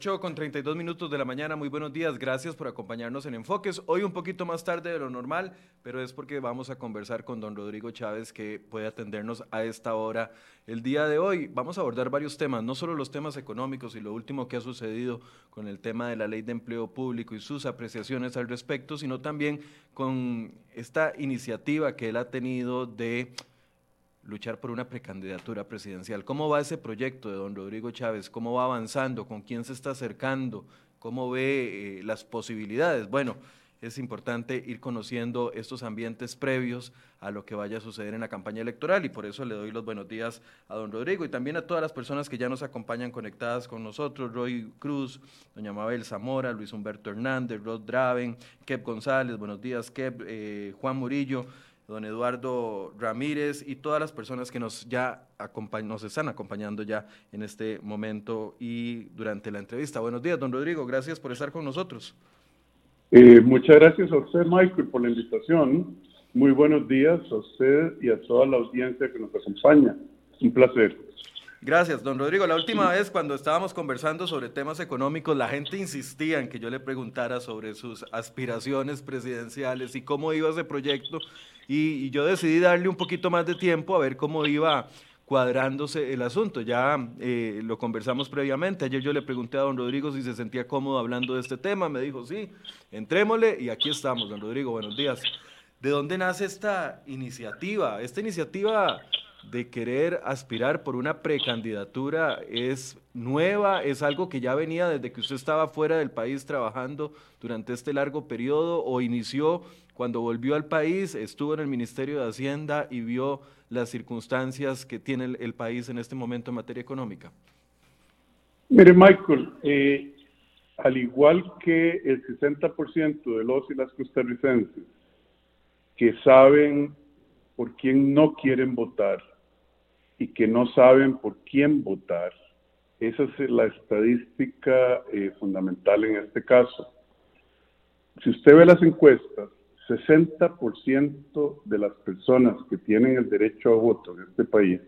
8 con 32 minutos de la mañana, muy buenos días, gracias por acompañarnos en Enfoques. Hoy un poquito más tarde de lo normal, pero es porque vamos a conversar con don Rodrigo Chávez que puede atendernos a esta hora. El día de hoy vamos a abordar varios temas, no solo los temas económicos y lo último que ha sucedido con el tema de la ley de empleo público y sus apreciaciones al respecto, sino también con esta iniciativa que él ha tenido de luchar por una precandidatura presidencial. ¿Cómo va ese proyecto de don Rodrigo Chávez? ¿Cómo va avanzando? ¿Con quién se está acercando? ¿Cómo ve eh, las posibilidades? Bueno, es importante ir conociendo estos ambientes previos a lo que vaya a suceder en la campaña electoral y por eso le doy los buenos días a don Rodrigo y también a todas las personas que ya nos acompañan conectadas con nosotros, Roy Cruz, doña Mabel Zamora, Luis Humberto Hernández, Rod Draven, Kep González, buenos días Kep, eh, Juan Murillo, don Eduardo Ramírez y todas las personas que nos ya nos están acompañando ya en este momento y durante la entrevista. Buenos días, don Rodrigo, gracias por estar con nosotros. Eh, muchas gracias a usted, Michael, por la invitación. Muy buenos días a usted y a toda la audiencia que nos acompaña. Un placer. Gracias, don Rodrigo. La última vez cuando estábamos conversando sobre temas económicos, la gente insistía en que yo le preguntara sobre sus aspiraciones presidenciales y cómo iba ese proyecto. Y, yo decidí darle un poquito más de tiempo a ver cómo iba cuadrándose el asunto. Ya eh, lo conversamos previamente. Ayer yo le pregunté a don Rodrigo si se sentía cómodo hablando de este tema. Me dijo, sí, entrémosle y aquí estamos, don Rodrigo. Buenos días. ¿De dónde nace esta iniciativa? Esta iniciativa de querer aspirar por una precandidatura es nueva, es algo que ya venía desde que usted estaba fuera del país trabajando durante este largo periodo o inició cuando volvió al país, estuvo en el Ministerio de Hacienda y vio las circunstancias que tiene el, país en este momento en materia económica? Mire, Michael, eh, al igual que el 60% de los y las costarricenses que saben por quién no quieren votar y que no saben por quién votar. Esa es la estadística eh, fundamental en este caso. Si usted ve las encuestas, 60% de las personas que tienen el derecho a voto en este país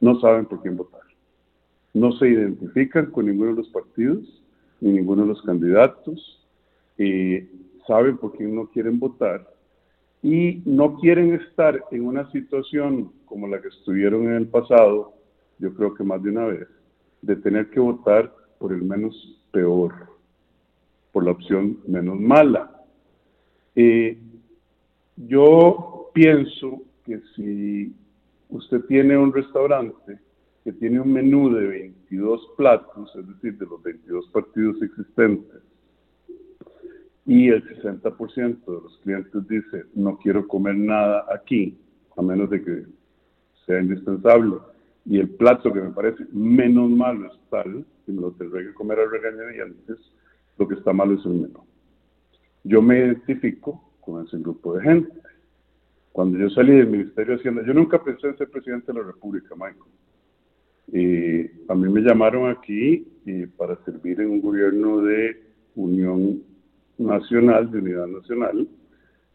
no saben por quién votar. No se identifican con ninguno de los partidos, ni ninguno de los candidatos, y saben por quién no quieren votar y no quieren estar en una situación como la que estuvieron en el pasado, yo creo que más de una vez, de tener que votar por el menos peor, por la opción menos mala. Eh, yo pienso que si usted tiene un restaurante que tiene un menú de 22 platos, es decir, de los 22 partidos existentes, y el 60% de los clientes dice no quiero comer nada aquí, a menos de que sea indispensable, y el plato que me parece menos malo es tal, si me lo tendré que comer al regañadientes, lo que está malo es el menú. Yo me identifico con ese grupo de gente. Cuando yo salí del Ministerio de Hacienda, yo nunca pensé en ser presidente de la República, Michael. Y a mí me llamaron aquí y para servir en un gobierno de unión nacional, de unidad nacional,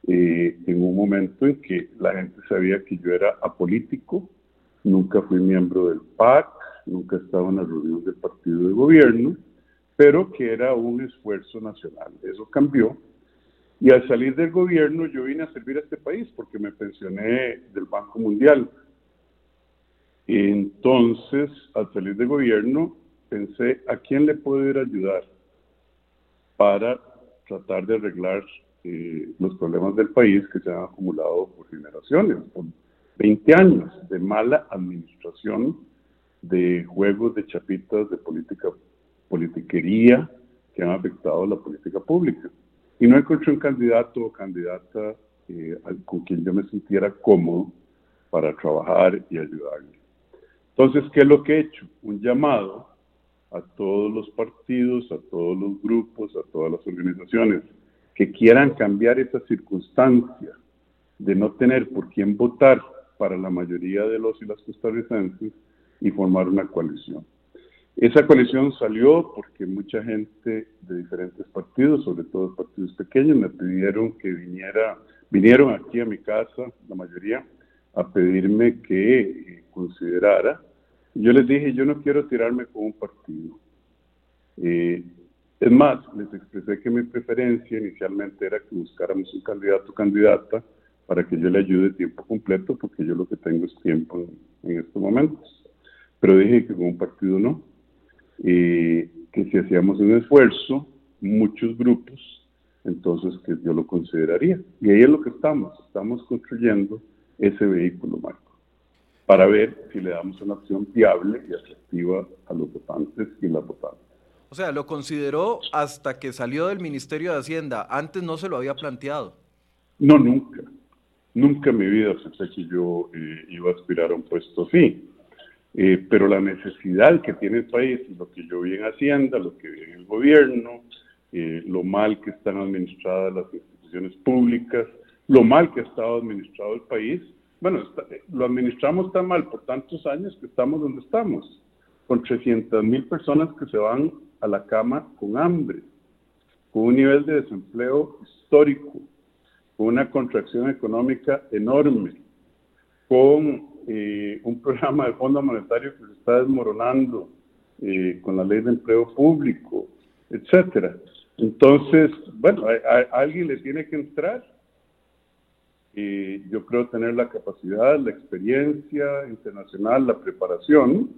eh, en un momento en que la gente sabía que yo era apolítico, nunca fui miembro del PAC, nunca estaba en las reuniones del partido de gobierno, pero que era un esfuerzo nacional. Eso cambió. Y al salir del gobierno yo vine a servir a este país porque me pensioné del Banco Mundial. Entonces, al salir del gobierno, pensé, ¿a quién le puedo ir a ayudar para tratar de arreglar eh, los problemas del país que se han acumulado por generaciones, por 20 años de mala administración, de juegos de chapitas, de política, politiquería que han afectado la política pública. Y no encontré un candidato o candidata eh, con quien yo me sintiera cómodo para trabajar y ayudarle. Entonces, ¿qué es lo que he hecho? Un llamado a todos los partidos, a todos los grupos, a todas las organizaciones que quieran cambiar esa circunstancia de no tener por quién votar para la mayoría de los y las costarricenses y formar una coalición. Esa coalición salió porque mucha gente de diferentes partidos, sobre todo partidos pequeños, me pidieron que viniera, vinieron aquí a mi casa, la mayoría, a pedirme que eh, considerara yo les dije, yo no quiero tirarme con un partido. Eh, es más, les expresé que mi preferencia inicialmente era que buscáramos un candidato o candidata para que yo le ayude tiempo completo, porque yo lo que tengo es tiempo en, estos momentos. Pero dije que con un partido no, eh, que si hacíamos un esfuerzo, muchos grupos, entonces que yo lo consideraría. Y ahí es lo que estamos, estamos construyendo ese vehículo, Marco, para ver si le damos una opción viable y atractiva a los votantes y las votantes. O sea, lo consideró hasta que salió del Ministerio de Hacienda. Antes no se lo había planteado. No, nunca. Nunca en mi vida pensé que yo eh, iba a aspirar a un puesto así. Eh, pero la necesidad que tiene el país, lo que yo vi en Hacienda, lo que vi en el gobierno, eh, lo mal que están administradas las instituciones públicas, lo mal que ha estado administrado el país, bueno, lo administramos tan mal por tantos años que estamos donde estamos, con 300 mil personas que se van a la cama con hambre, con un nivel de desempleo histórico, con una contracción económica enorme, con eh, un programa de Fondo Monetario que se está desmoronando, eh, con la ley de empleo público, etcétera. Entonces, bueno, a, alguien le tiene que entrar. Y yo creo tener la capacidad, la experiencia internacional, la preparación,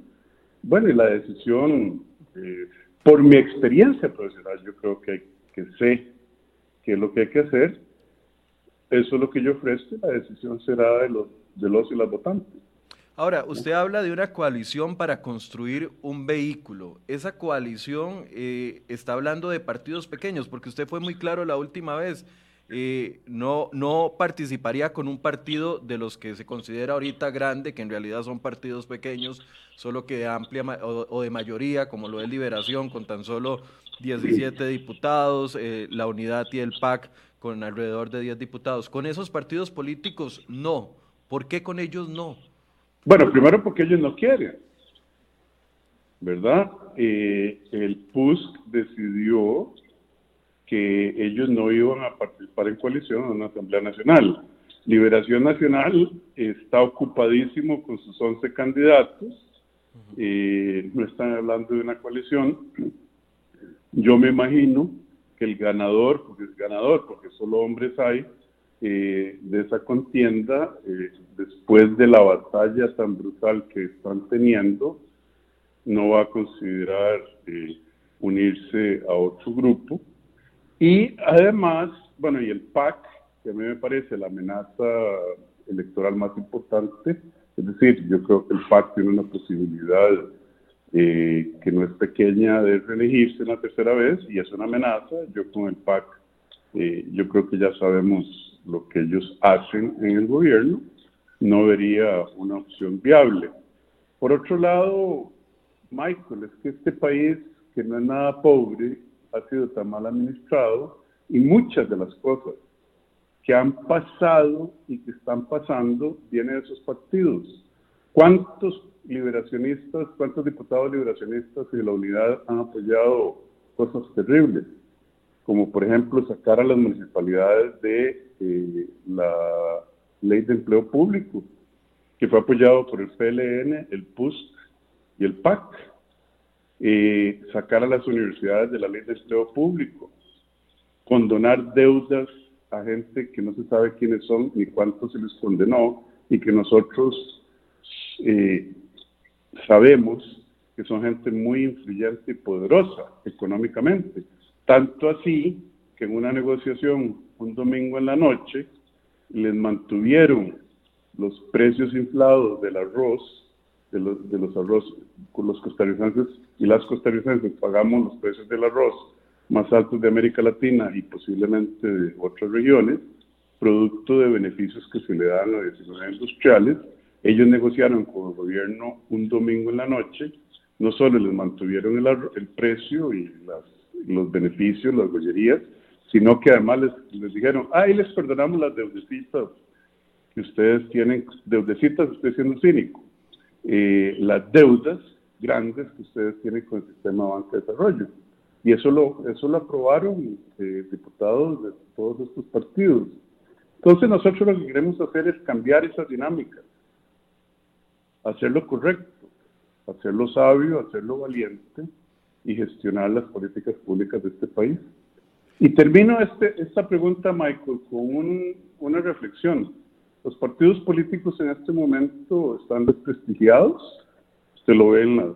bueno, y la decisión eh, por mi experiencia profesional, yo creo que, que sé qué es lo que hay que hacer. Eso es lo que yo ofrezco, la decisión será de los, de los y las votantes. Ahora, usted habla de una coalición para construir un vehículo. Esa coalición eh, está hablando de partidos pequeños, porque usted fue muy claro la última vez. Eh, no, no participaría con un partido de los que se considera ahorita grande, que en realidad son partidos pequeños, solo que de amplia o, de mayoría, como lo es Liberación, con tan solo 17 diputados, eh, la Unidad y el PAC con alrededor de 10 diputados. Con esos partidos políticos, no. ¿Por qué con ellos no? Bueno, primero porque ellos no quieren, ¿verdad? Eh, el PUSC decidió que ellos no iban a participar en coalición en una Asamblea Nacional. Liberación Nacional está ocupadísimo con sus 11 candidatos, eh, no están hablando de una coalición. Yo me imagino que el ganador, porque es ganador, porque solo hombres hay, eh, de esa contienda, eh, después de la batalla tan brutal que están teniendo, no va a considerar unirse a otro grupo y además, bueno, y el PAC, que a mí me parece la amenaza electoral más importante, es decir, yo creo que el PAC tiene una posibilidad eh, que no es pequeña de reelegirse una tercera vez y es una amenaza. Yo con el PAC, eh, yo creo que ya sabemos lo que ellos hacen en el gobierno, no vería una opción viable. Por otro lado, Michael, es que este país, que no es nada pobre, ha sido tan mal administrado y muchas de las cosas que han pasado y que están pasando vienen de esos partidos. ¿Cuántos liberacionistas, cuántos diputados liberacionistas y de la unidad han apoyado cosas terribles? Como por ejemplo sacar a las municipalidades de eh, la ley de empleo público, que fue apoyado por el PLN, el PUSC y el PAC eh, sacar a las universidades de la ley de empleo público, condonar deudas a gente que no se sabe quiénes son ni cuánto se les condenó y que nosotros eh, sabemos que son gente muy influyente y poderosa económicamente. Tanto así que en una negociación un domingo en la noche les mantuvieron los precios inflados del arroz de los, de los arroz con los costarricenses y las costarricenses pagamos los precios del arroz más altos de América Latina y posiblemente de otras regiones, producto de beneficios que se le dan a decisiones industriales. Ellos negociaron con el gobierno un domingo en la noche, no solo les mantuvieron el, el precio y las, los beneficios, las bollerías, sino que además les, les dijeron, ahí les perdonamos las deudecitas que ustedes tienen, deudecitas, estoy siendo cínico, eh, las deudas grandes que ustedes tienen con el sistema banca de desarrollo. Y eso lo, eso lo aprobaron eh, diputados de todos estos partidos. Entonces nosotros lo que queremos hacer es cambiar esa dinámica, hacerlo correcto, hacerlo sabio, hacerlo valiente y gestionar las políticas públicas de este país. Y termino este, esta pregunta, Michael, con una reflexión. Los partidos políticos en este momento están desprestigiados. Usted lo ve en las,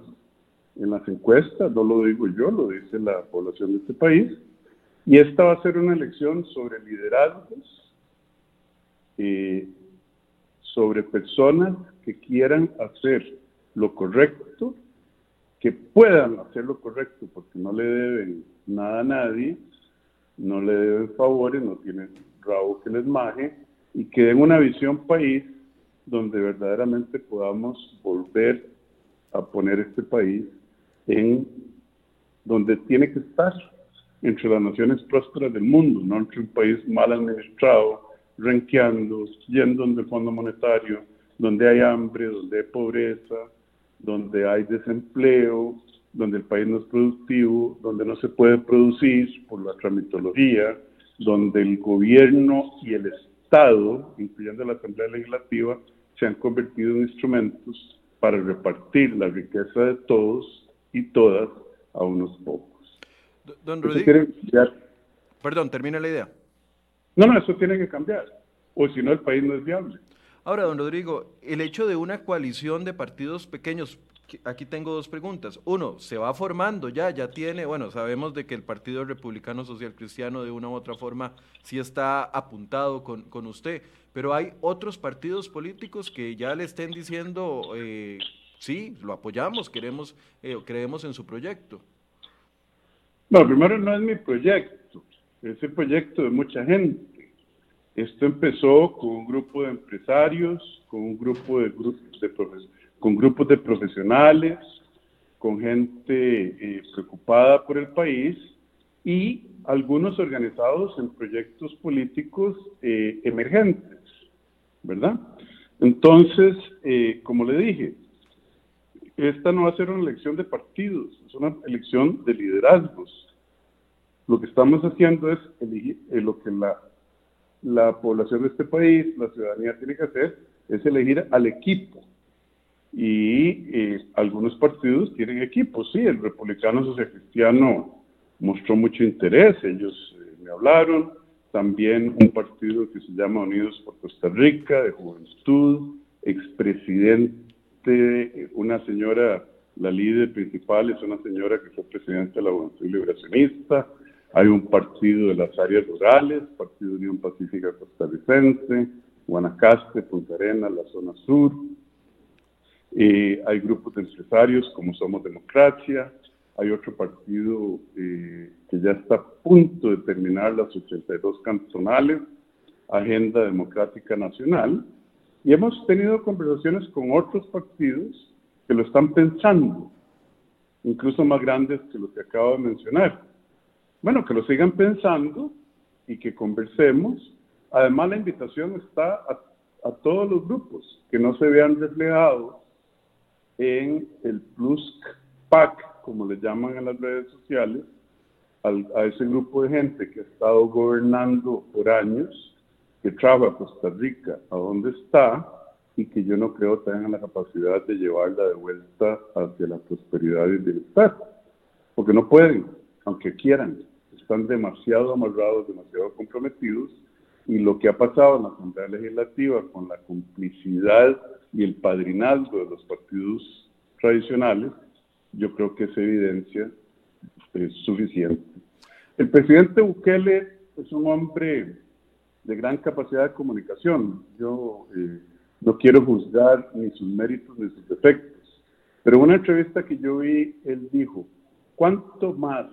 en las encuestas, no lo digo yo, lo dice la población de este país. Y esta va a ser una elección sobre liderazgos, eh, sobre personas que quieran hacer lo correcto, que puedan hacer lo correcto porque no le deben nada a nadie, no le deben favores, no tienen rabo que les maje, y que den una visión país donde verdaderamente podamos volver a poner este país en donde tiene que estar, entre las naciones prósperas del mundo, no entre un país mal administrado, renqueando, yendo donde el Fondo Monetario, donde hay hambre, donde hay pobreza, donde hay desempleo, donde el país no es productivo, donde no se puede producir por la tramitología, donde el gobierno y el Estado, incluyendo la Asamblea Legislativa, se han convertido en instrumentos para repartir la riqueza de todos y todas a unos pocos. Don Rodrigo, perdón, termina la idea. No, no, eso tiene que cambiar, o si no el país no es viable. Ahora, don Rodrigo, el hecho de una coalición de partidos pequeños, aquí tengo dos preguntas. Uno, se va formando ya, ya tiene, bueno, sabemos de que el Partido Republicano Social Cristiano de una u otra forma sí está apuntado con, con usted, pero hay otros partidos políticos que ya le estén diciendo, eh, sí, lo apoyamos, queremos, eh, creemos en su proyecto. Bueno, primero no es mi proyecto es el proyecto de mucha gente. Esto empezó con un grupo de empresarios, con un grupo de, de con grupos de profesionales, con gente eh, preocupada por el país y algunos organizados en proyectos políticos eh, emergentes, ¿verdad? Entonces, eh, como le dije, esta no va a ser una elección de partidos, es una elección de liderazgos. Lo que estamos haciendo es elegir lo que la, la población de este país, la ciudadanía tiene que hacer, es elegir al equipo. Y eh, algunos partidos tienen equipos, sí, el Republicano Social Cristiano mostró mucho interés, ellos eh, me hablaron, también un partido que se llama Unidos por Costa Rica, de juventud, expresidente, una señora, la líder principal es una señora que fue presidenta de la Juventud Liberacionista, hay un partido de las áreas rurales, Partido Unión Pacífica Costarricense, Guanacaste, Punta Arenas, la zona sur. Eh, hay grupos de empresarios como Somos Democracia. Hay otro partido eh, que ya está a punto de terminar las 82 cantonales, Agenda Democrática Nacional. Y hemos tenido conversaciones con otros partidos que lo están pensando, incluso más grandes que los que acabo de mencionar. Bueno, que lo sigan pensando y que conversemos. Además, la invitación está a, todos los grupos que no se vean reflejados en el Plus PAC, como le llaman en las redes sociales, a ese grupo de gente que ha estado gobernando por años, que trabaja a Costa Rica a donde está y que yo no creo tengan la capacidad de llevarla de vuelta hacia la prosperidad y el bienestar, porque no pueden, aunque quieran están demasiado amarrados, demasiado comprometidos, y lo que ha pasado en la Asamblea Legislativa con la complicidad y el padrinazgo de los partidos tradicionales, yo creo que esa evidencia es suficiente. El presidente Bukele es un hombre de gran capacidad de comunicación. Yo eh, no quiero juzgar ni sus méritos ni sus defectos, pero una entrevista que yo vi, él dijo, ¿cuánto más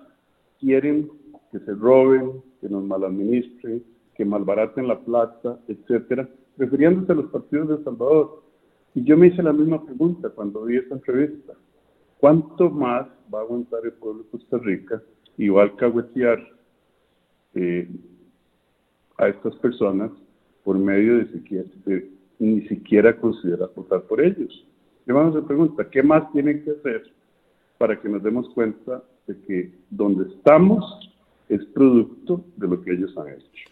quieren que se roben, que nos maladministren, que malbaraten la plata, etcétera, refiriéndose a los partidos de Salvador. Y yo me hice la misma pregunta cuando vi esta entrevista. ¿Cuánto más va a aguantar el pueblo de Costa Rica y va a alcahuetear eh, a estas personas por medio de, siquiera, de ni siquiera considerar votar por ellos? Y vamos a pregunta, ¿qué más tienen que hacer para que nos demos cuenta de que donde estamos es producto de lo que ellos han hecho.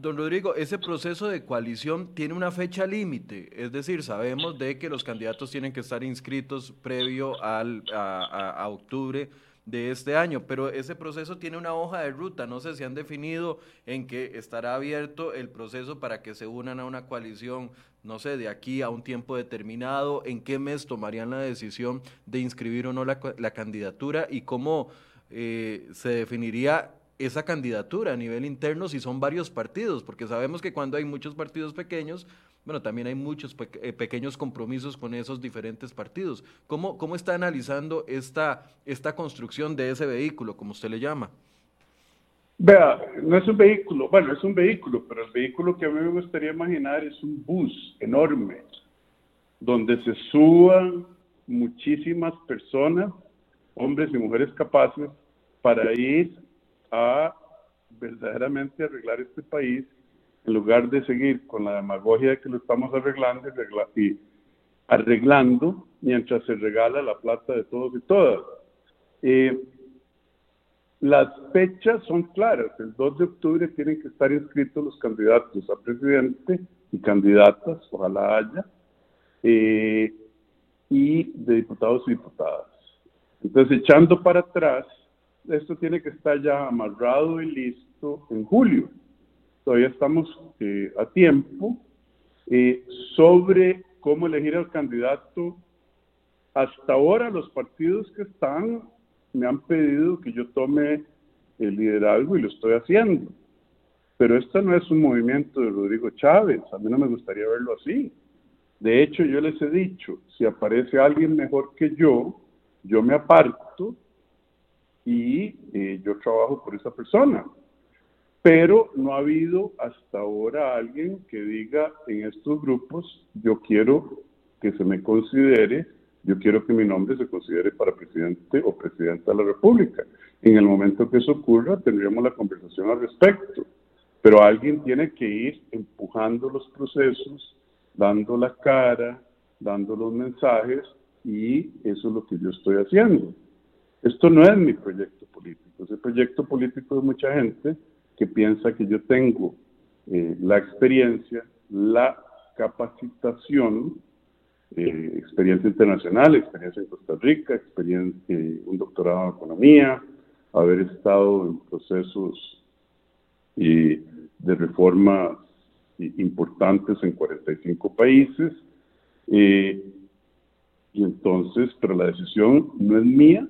Don Rodrigo, ese proceso de coalición tiene una fecha límite, es decir, sabemos de que los candidatos tienen que estar inscritos previo al, a, octubre de este año, pero ese proceso tiene una hoja de ruta, no sé si han definido en que estará abierto el proceso para que se unan a una coalición, no sé, de aquí a un tiempo determinado, en qué mes tomarían la decisión de inscribir o no la, candidatura y cómo eh, se definiría esa candidatura a nivel interno si son varios partidos, porque sabemos que cuando hay muchos partidos pequeños, bueno, también hay muchos eh, pequeños compromisos con esos diferentes partidos. ¿Cómo, ¿Cómo está analizando esta, esta construcción de ese vehículo, como usted le llama? Vea, no es un vehículo, bueno, es un vehículo, pero el vehículo que a mí me gustaría imaginar es un bus enorme, donde se suban muchísimas personas, hombres y mujeres capaces, para ir a verdaderamente arreglar este país en lugar de seguir con la demagogia de que lo estamos arreglando y arreglando mientras se regala la plata de todos y todas. Eh, las fechas son claras. El 2 de octubre tienen que estar inscritos los candidatos a presidente y candidatas, ojalá haya, eh, y de diputados y diputadas. Entonces, echando para atrás, esto tiene que estar ya amarrado y listo en julio. Todavía estamos eh, a tiempo. Eh, sobre cómo elegir al candidato, hasta ahora los partidos que están me han pedido que yo tome el liderazgo y lo estoy haciendo. Pero esto no es un movimiento de Rodrigo Chávez, a mí no me gustaría verlo así. De hecho, yo les he dicho, si aparece alguien mejor que yo, yo me aparto y eh, yo trabajo por esa persona. Pero no ha habido hasta ahora alguien que diga en estos grupos, yo quiero que se me considere, yo quiero que mi nombre se considere para presidente o presidenta de la República. En el momento que eso ocurra, tendríamos la conversación al respecto. Pero alguien tiene que ir empujando los procesos, dando la cara, dando los mensajes, y eso es lo que yo estoy haciendo. Esto no es mi proyecto político, es el proyecto político de mucha gente que piensa que yo tengo eh, la experiencia, la capacitación, eh, experiencia internacional, experiencia en Costa Rica, experiencia, eh, un doctorado en economía, haber estado en procesos de reformas importantes en 45 países. y entonces, pero la decisión no es mía,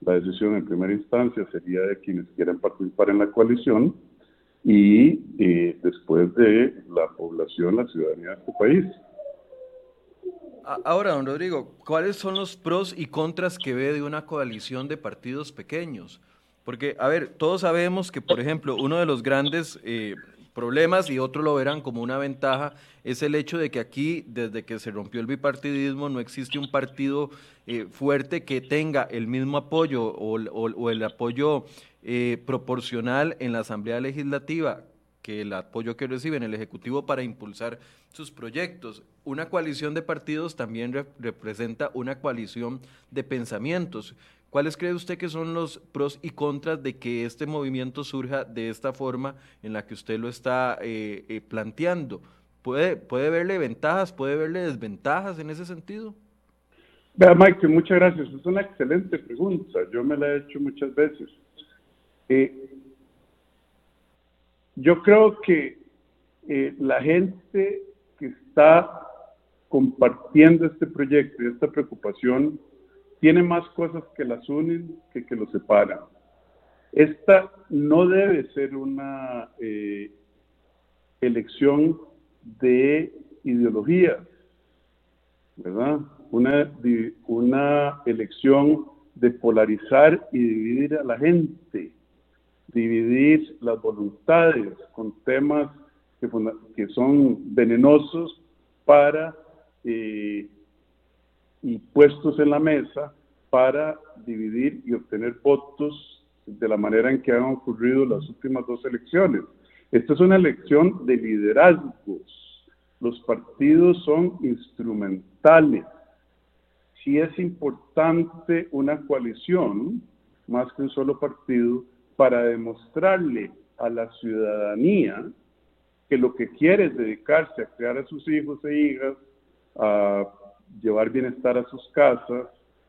la decisión en primera instancia sería de quienes quieran participar en la coalición y eh, después de la población, la ciudadanía de este país. Ahora, don Rodrigo, ¿cuáles son los pros y contras que ve de una coalición de partidos pequeños? Porque, a ver, todos sabemos que, por ejemplo, uno de los grandes eh, problemas y otros lo verán como una ventaja es el hecho de que aquí, desde que se rompió el bipartidismo, no existe un partido eh, fuerte que tenga el mismo apoyo o, el apoyo eh, proporcional en la Asamblea Legislativa que el apoyo que recibe en el Ejecutivo para impulsar sus proyectos. Una coalición de partidos también representa una coalición de pensamientos. ¿Cuáles cree usted que son los pros y contras de que este movimiento surja de esta forma en la que usted lo está eh, eh, planteando? ¿Puede, ¿Puede verle ventajas, puede verle desventajas en ese sentido? Vea, Mike, muchas gracias. Es una excelente pregunta. Yo me la he hecho muchas veces. Eh, yo creo que la gente que está compartiendo este proyecto y esta preocupación tiene más cosas que las unen que que los separan. Esta no debe ser una eh, elección de ideologías, ¿verdad? Una, una elección de polarizar y dividir a la gente, dividir las voluntades con temas que, son venenosos para eh, y puestos en la mesa para dividir y obtener votos de la manera en que han ocurrido las últimas dos elecciones. Esta es una elección de liderazgos. Los partidos son instrumentales. Si es importante una coalición, más que un solo partido, para demostrarle a la ciudadanía que lo que quiere es dedicarse a crear a sus hijos e hijas, a llevar bienestar a sus casas,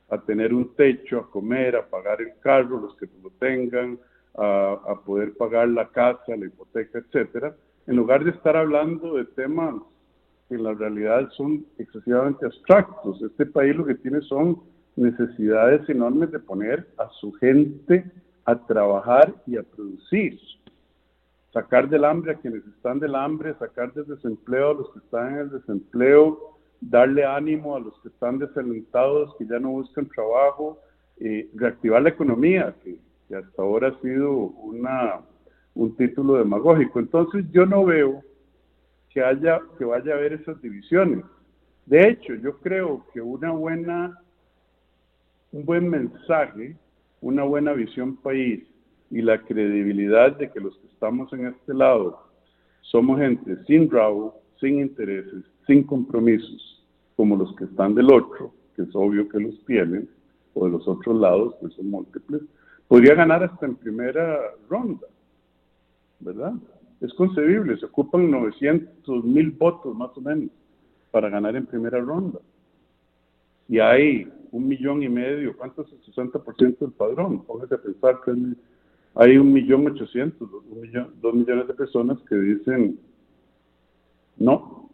a tener un techo, a comer, a pagar el carro, los que lo tengan, a, poder pagar la casa, la hipoteca, etcétera, en lugar de estar hablando de temas que en la realidad son excesivamente abstractos. Este país lo que tiene son necesidades enormes de poner a su gente a trabajar y a producir. Sacar del hambre a quienes están del hambre, sacar del desempleo a los que están en el desempleo, darle ánimo a los que están desalentados, que ya no buscan trabajo, eh, reactivar la economía, que, hasta ahora ha sido un título demagógico. Entonces yo no veo que, haya, que vaya a haber esas divisiones. De hecho, yo creo que una buena, un buen mensaje, una buena visión país y la credibilidad de que los que estamos en este lado somos gente sin rabo, sin intereses, sin compromisos, como los que están del otro, que es obvio que los tienen, o de los otros lados, que son múltiples, podría ganar hasta en primera ronda, ¿verdad? Es concebible, se ocupan 900 mil votos más o menos para ganar en primera ronda. Y hay un millón y medio, ¿cuánto es el 60% del padrón? Póngase a pensar que hay un millón ochocientos, dos millones de personas que dicen, no,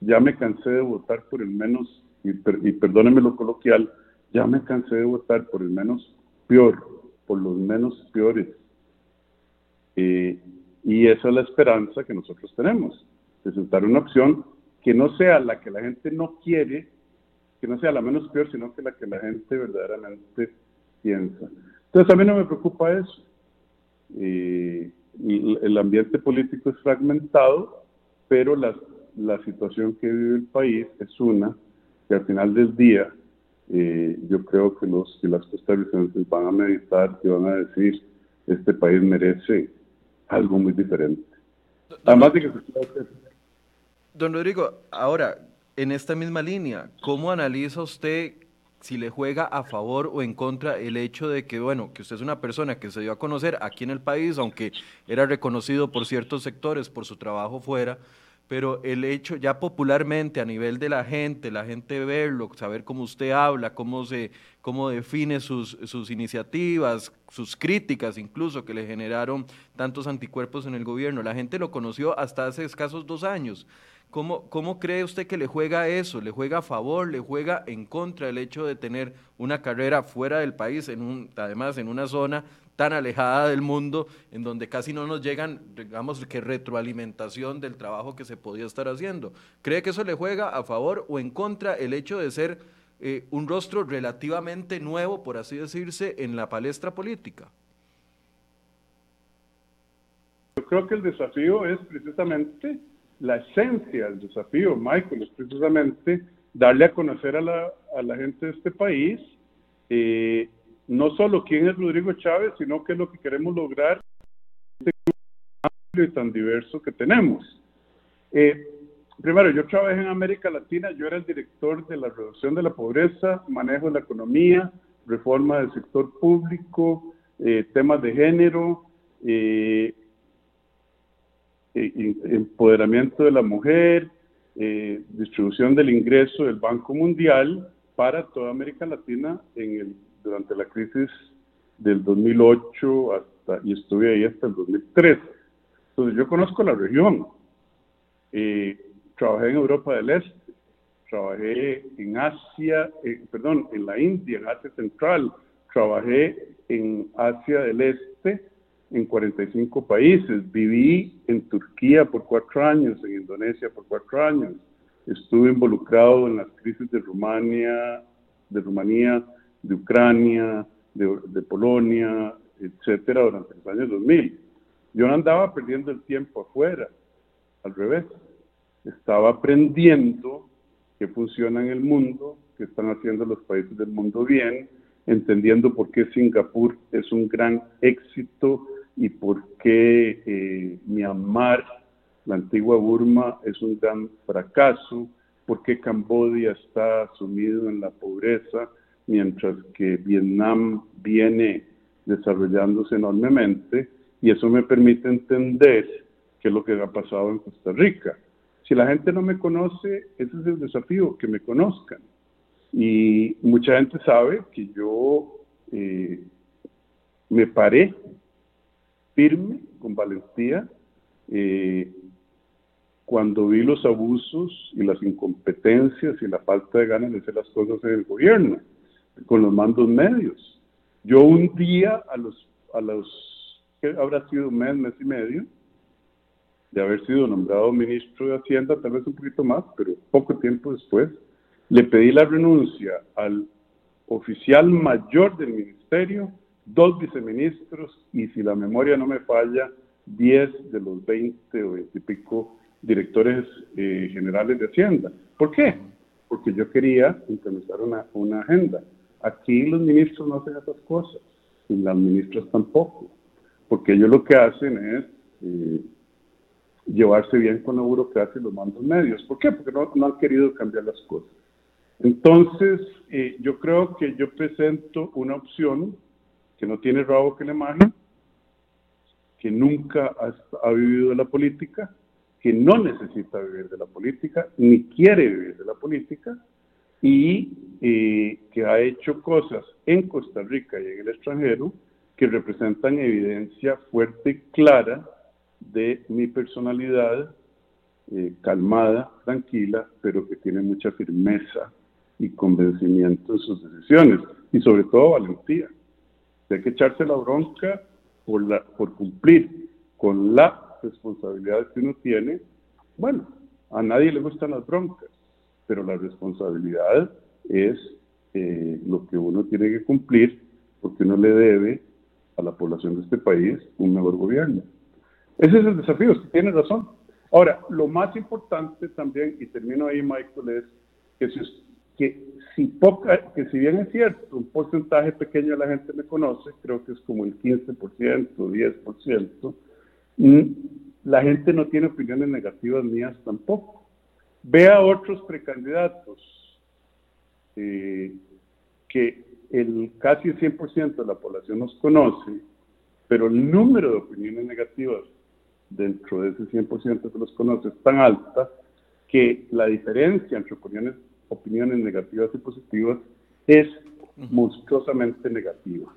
ya me cansé de votar por el menos, y, perdónenme lo coloquial, ya me cansé de votar por el menos peor, por los menos peores. Eh, y esa es la esperanza que nosotros tenemos, presentar una opción que no sea la que la gente no quiere, que no sea la menos peor, sino que la que la gente verdaderamente piensa. Entonces a mí no me preocupa eso. Eh, el ambiente político es fragmentado, pero la, la, situación que vive el país es una que al final del día eh, yo creo que los que las costarricenses van a meditar y van a decir este país merece algo muy diferente. Además de que Don Rodrigo, ahora, en esta misma línea, ¿cómo analiza usted si le juega a favor o en contra el hecho de que, bueno, que usted es una persona que se dio a conocer aquí en el país, aunque era reconocido por ciertos sectores por su trabajo fuera, pero el hecho ya popularmente a nivel de la gente, la gente verlo, saber cómo usted habla, cómo, se, cómo define sus, sus iniciativas, sus críticas incluso que le generaron tantos anticuerpos en el gobierno, la gente lo conoció hasta hace escasos dos años. ¿Cómo, ¿Cómo cree usted que le juega eso? ¿Le juega a favor? ¿Le juega en contra el hecho de tener una carrera fuera del país, en un, además en una zona tan alejada del mundo, en donde casi no nos llegan, digamos, que retroalimentación del trabajo que se podía estar haciendo? ¿Cree que eso le juega a favor o en contra el hecho de ser eh, un rostro relativamente nuevo, por así decirse, en la palestra política? Yo creo que el desafío es precisamente la esencia del desafío, Michael, es precisamente darle a conocer a la, a la gente de este país eh, no solo quién es Rodrigo Chávez, sino qué es lo que queremos lograr este amplio y tan diverso que tenemos. Eh, primero, yo trabajé en América Latina, yo era el director de la reducción de la pobreza, manejo de la economía, reforma del sector público, eh, temas de género, eh, empoderamiento de la mujer, distribución del ingreso del Banco Mundial para toda América Latina en el, durante la crisis del 2008 hasta, y estuve ahí hasta el 2013. Entonces yo conozco la región. Eh, trabajé en Europa del Este, trabajé en Asia, perdón, en la India, en Asia Central, trabajé en Asia del Este en 45 países. Viví en Turquía por cuatro años, en Indonesia por cuatro años. Estuve involucrado en las crisis de Rumania, de Rumanía, de Ucrania, de, Polonia, etcétera, durante los años 2000. Yo no andaba perdiendo el tiempo afuera, al revés. Estaba aprendiendo qué funciona en el mundo, qué están haciendo los países del mundo bien, entendiendo por qué Singapur es un gran éxito y por qué eh, Myanmar, la antigua Burma, es un gran fracaso, por qué Camboya está sumido en la pobreza, mientras que Vietnam viene desarrollándose enormemente, y eso me permite entender qué es lo que ha pasado en Costa Rica. Si la gente no me conoce, ese es el desafío, que me conozcan. Y mucha gente sabe que yo eh, me paré firme, con valentía, eh, cuando vi los abusos y las incompetencias y la falta de ganas de hacer las cosas en el gobierno, con los mandos medios. Yo un día a los, a los que habrá sido un mes, mes y medio, de haber sido nombrado ministro de Hacienda, tal vez un poquito más, pero poco tiempo después, le pedí la renuncia al oficial mayor del ministerio, dos viceministros y si la memoria no me falla, 10 de los 20 o 20 y pico directores eh, generales de Hacienda. ¿Por qué? Porque yo quería implementar una, una agenda. Aquí los ministros no hacen esas cosas, y las ministras tampoco, porque ellos lo que hacen es eh, llevarse bien con la burocracia y los mandos medios. ¿Por qué? Porque no, han querido cambiar las cosas. Entonces, eh, yo creo que yo presento una opción que no tiene rabo que le maje, que nunca ha, vivido de la política, que no necesita vivir de la política, ni quiere vivir de la política, y eh, que ha hecho cosas en Costa Rica y en el extranjero que representan evidencia fuerte clara de mi personalidad eh, calmada, tranquila, pero que tiene mucha firmeza y convencimiento en sus decisiones y sobre todo valentía. Hay que echarse la bronca por, la, por cumplir con la responsabilidad que uno tiene. Bueno, a nadie le gustan las broncas, pero la responsabilidad es eh, lo que uno tiene que cumplir porque uno le debe a la población de este país un mejor gobierno. Ese es el desafío, usted tiene razón. Ahora, lo más importante también, y termino ahí, Michael, es que si que si, bien es cierto, un porcentaje pequeño de la gente me conoce, creo que es como el 15%, 10%, mm, la gente no tiene opiniones negativas mías tampoco. Ve a otros precandidatos eh, que el casi 100% de la población nos conoce, pero el número de opiniones negativas dentro de ese 100% que los conoce es tan alta que la diferencia entre opiniones opiniones negativas y positivas es monstruosamente negativa.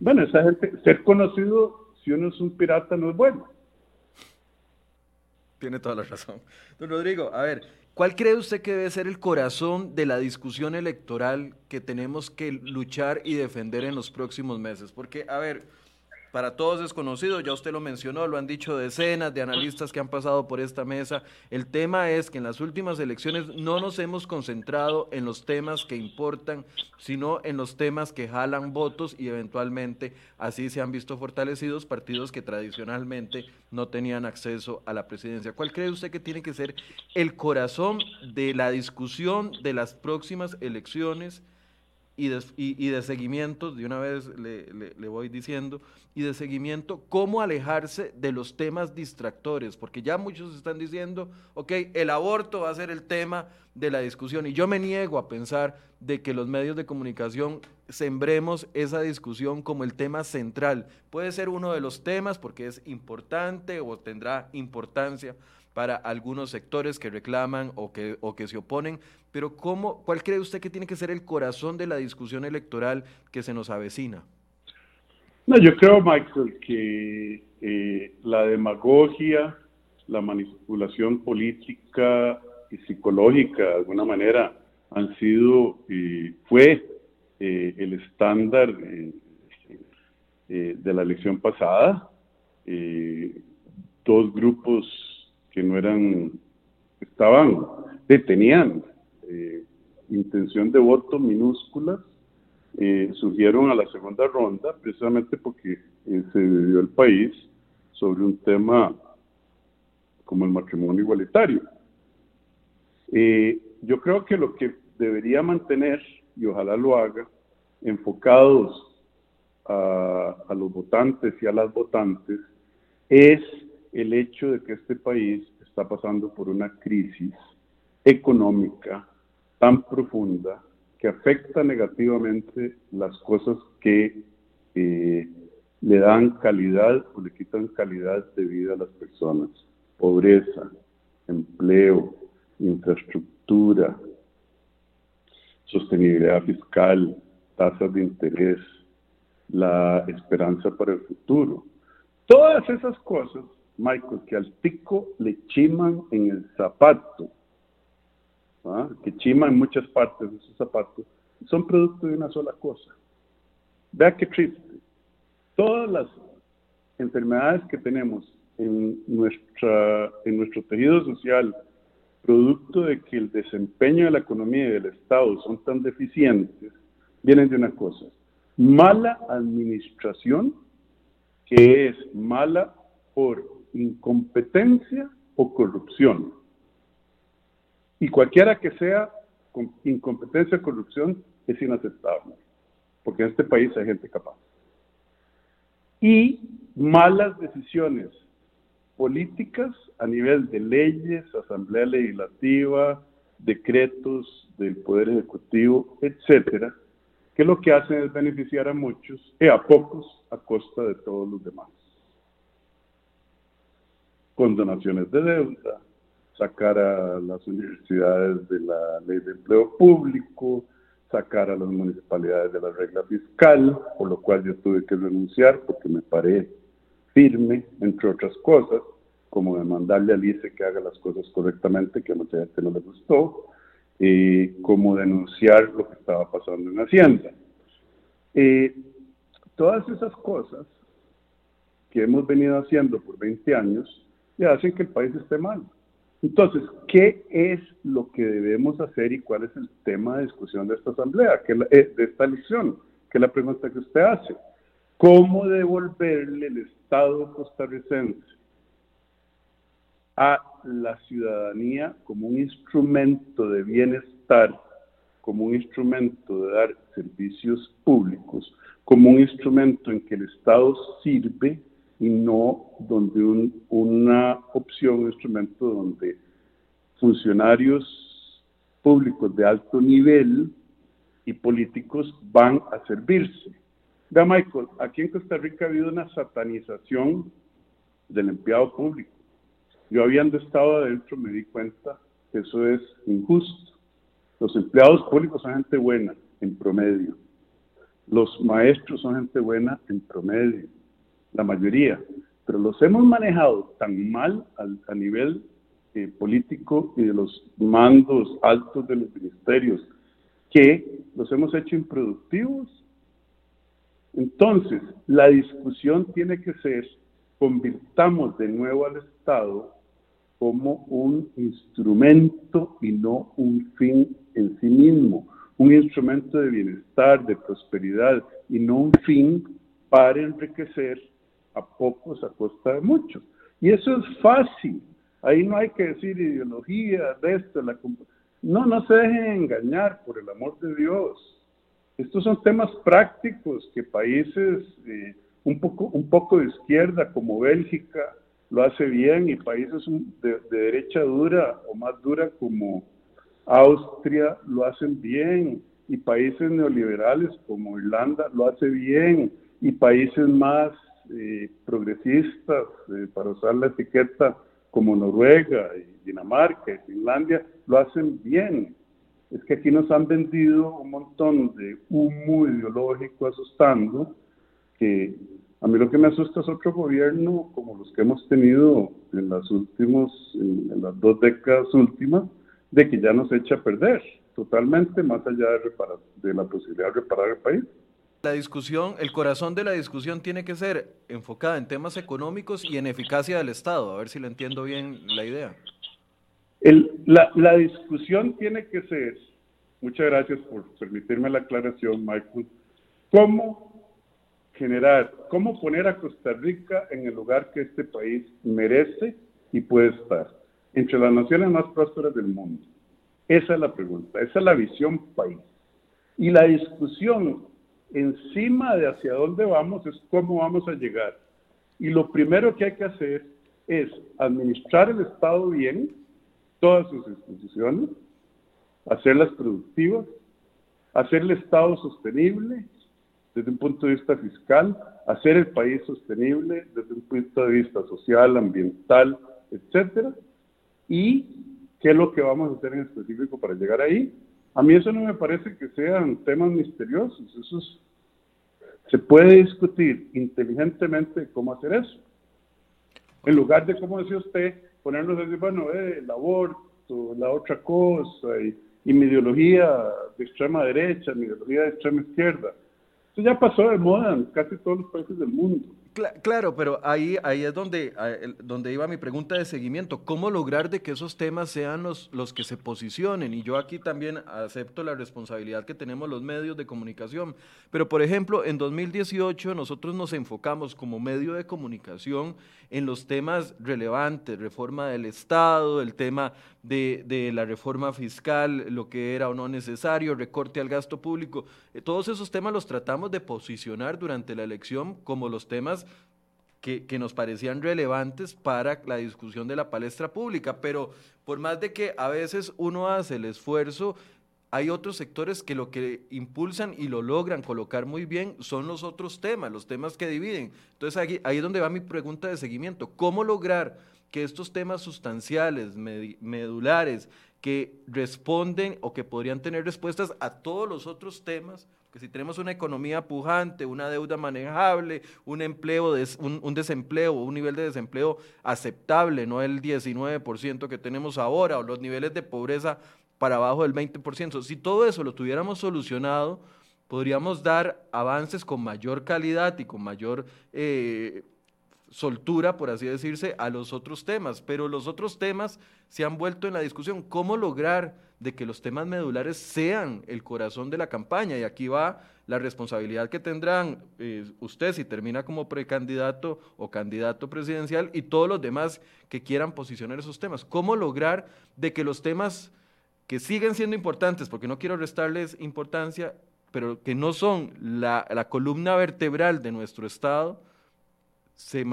Bueno, esa gente, ser conocido, si uno es un pirata, no es bueno. Tiene toda la razón. Don Rodrigo, a ver, ¿cuál cree usted que debe ser el corazón de la discusión electoral que tenemos que luchar y defender en los próximos meses? Porque, a ver, para todos es conocido, ya usted lo mencionó, lo han dicho decenas de analistas que han pasado por esta mesa. El tema es que en las últimas elecciones no nos hemos concentrado en los temas que importan, sino en los temas que jalan votos y eventualmente así se han visto fortalecidos partidos que tradicionalmente no tenían acceso a la presidencia. ¿Cuál cree usted que tiene que ser el corazón de la discusión de las próximas elecciones? Y de, y, de seguimiento, de una vez le, le, voy diciendo, y de seguimiento, cómo alejarse de los temas distractores, porque ya muchos están diciendo, ok, el aborto va a ser el tema de la discusión, y yo me niego a pensar de que los medios de comunicación sembremos esa discusión como el tema central. Puede ser uno de los temas porque es importante o tendrá importancia, para algunos sectores que reclaman o que, o que se oponen, pero ¿cómo, ¿cuál cree usted que tiene que ser el corazón de la discusión electoral que se nos avecina? No, yo creo, Michael, que eh, la demagogia, la manipulación política y psicológica, de alguna manera, han sido, y fue eh, el estándar eh, de la elección pasada. dos grupos que no eran, estaban, tenían eh, intención de voto minúscula, eh, surgieron a la segunda ronda precisamente porque eh, se dividió el país sobre un tema como el matrimonio igualitario. yo creo que lo que debería mantener, y ojalá lo haga, enfocados a los votantes y a las votantes, es el hecho de que este país está pasando por una crisis económica tan profunda que afecta negativamente las cosas que eh, le dan calidad o le quitan calidad de vida a las personas. Pobreza, empleo, infraestructura. sostenibilidad fiscal, tasas de interés, la esperanza para el futuro. Todas esas cosas, Michael, que al tico le chiman en el zapato, ¿ah? que chiman en muchas partes de su zapato, son producto de una sola cosa. Vea qué triste. Todas las enfermedades que tenemos en, nuestra, en nuestro tejido social, producto de que el desempeño de la economía y del Estado son tan deficientes, vienen de una cosa, mala administración, que es mala por incompetencia o corrupción. Y cualquiera que sea incompetencia o corrupción es inaceptable, porque en este país hay gente capaz. Y malas decisiones políticas a nivel de leyes, asamblea legislativa, decretos del Poder Ejecutivo, etcétera, que lo que hacen es beneficiar a muchos y a pocos a costa de todos los demás. Con donaciones de deuda, sacar a las universidades de la ley de empleo público, sacar a las municipalidades de la regla fiscal, por lo cual yo tuve que renunciar porque me paré firme, entre otras cosas, como demandarle a Alice que haga las cosas correctamente, que a mucha gente no le gustó, eh, como denunciar lo que estaba pasando en Hacienda. Eh, todas esas cosas que hemos venido haciendo por 20 años le hacen que el país esté mal. Entonces, ¿qué es lo que debemos hacer y cuál es el tema de discusión de esta asamblea, que eh, de esta elección? Que es la pregunta que usted hace. ¿Cómo devolverle el Estado costarricense a la ciudadanía como un instrumento de bienestar, como un instrumento de dar servicios públicos, como un instrumento en que el Estado sirve y no donde una opción, un instrumento donde funcionarios públicos de alto nivel y políticos van a servirse. Vea, Michael, aquí en Costa Rica ha habido una satanización del empleado público. Yo habiendo estado adentro me di cuenta que eso es injusto. Los empleados públicos son gente buena, en promedio. Los maestros son gente buena, en promedio. La mayoría. Pero los hemos manejado tan mal a nivel eh, político y de los mandos altos de los ministerios que los hemos hecho improductivos. Entonces, la discusión tiene que ser, convirtamos de nuevo al Estado como un instrumento y no un fin en sí mismo, un instrumento de bienestar, de prosperidad y no un fin para enriquecer a pocos a costa de muchos. Y eso es fácil. Ahí no hay que decir ideología de esto, la no, no se dejen engañar, por el amor de Dios. Estos son temas prácticos que países eh, un, poco, un poco de izquierda como Bélgica, lo hace bien y países de, derecha dura o más dura como Austria lo hacen bien y países neoliberales como Irlanda lo hace bien y países más eh, progresistas, eh, para usar la etiqueta como Noruega y Dinamarca y Finlandia, lo hacen bien. Es que aquí nos han vendido un montón de humo ideológico asustando que a mí lo que me asusta es otro gobierno como los que hemos tenido en las últimos, en, las dos décadas últimas, de que ya nos echa a perder totalmente, más allá de, de la posibilidad de reparar el país. La discusión, el corazón de la discusión tiene que ser enfocada en temas económicos y en eficacia del Estado, a ver si lo entiendo bien la idea. La, la discusión tiene que ser, muchas gracias por permitirme la aclaración, Michael, cómo generar, cómo poner a Costa Rica en el lugar que este país merece y puede estar, entre las naciones más prósperas del mundo. Esa es la pregunta, esa es la visión país. Y la discusión encima de hacia dónde vamos es cómo vamos a llegar. Y lo primero que hay que hacer es administrar el Estado bien, todas sus instituciones, hacerlas productivas, hacer el Estado sostenible, desde un punto de vista fiscal, hacer el país sostenible desde un punto de vista social, ambiental, etcétera. Y qué es lo que vamos a hacer en específico para llegar ahí. A mí eso no me parece que sean temas misteriosos, eso se puede discutir inteligentemente cómo hacer eso. En lugar de, como decía usted, ponernos a decir, bueno, eh, el aborto, la otra cosa, y, y mi ideología de extrema derecha, mi ideología de extrema izquierda. Eso ya pasó de moda en casi todos los países del mundo. Claro, pero ahí, ahí es donde, donde iba mi pregunta de seguimiento. ¿Cómo lograr de que esos temas sean los, los que se posicionen? Y yo aquí también acepto la responsabilidad que tenemos los medios de comunicación. Pero, por ejemplo, en 2018 nosotros nos enfocamos como medio de comunicación en los temas relevantes, reforma del Estado, el tema de, de la reforma fiscal, lo que era o no necesario, recorte al gasto público. Eh, todos esos temas los tratamos de posicionar durante la elección como los temas que, nos parecían relevantes para la discusión de la palestra pública, pero por más de que a veces uno hace el esfuerzo, hay otros sectores que lo que impulsan y lo logran colocar muy bien son los otros temas, los temas que dividen. Entonces ahí, ahí es donde va mi pregunta de seguimiento. ¿Cómo lograr que estos temas sustanciales, medulares, que responden o que podrían tener respuestas a todos los otros temas, que si tenemos una economía pujante, una deuda manejable, un empleo, un, desempleo, un nivel de desempleo aceptable, no el 19% que tenemos ahora, o los niveles de pobreza para abajo del 20%, si todo eso lo tuviéramos solucionado, podríamos dar avances con mayor calidad y con mayor eh, soltura, por así decirse, a los otros temas, pero los otros temas se han vuelto en la discusión. ¿Cómo lograr de que los temas medulares sean el corazón de la campaña? Y aquí va la responsabilidad que tendrán eh, usted si termina como precandidato o candidato presidencial y todos los demás que quieran posicionar esos temas. ¿Cómo lograr de que los temas que siguen siendo importantes, porque no quiero restarles importancia, pero que no son la, columna vertebral de nuestro Estado, se,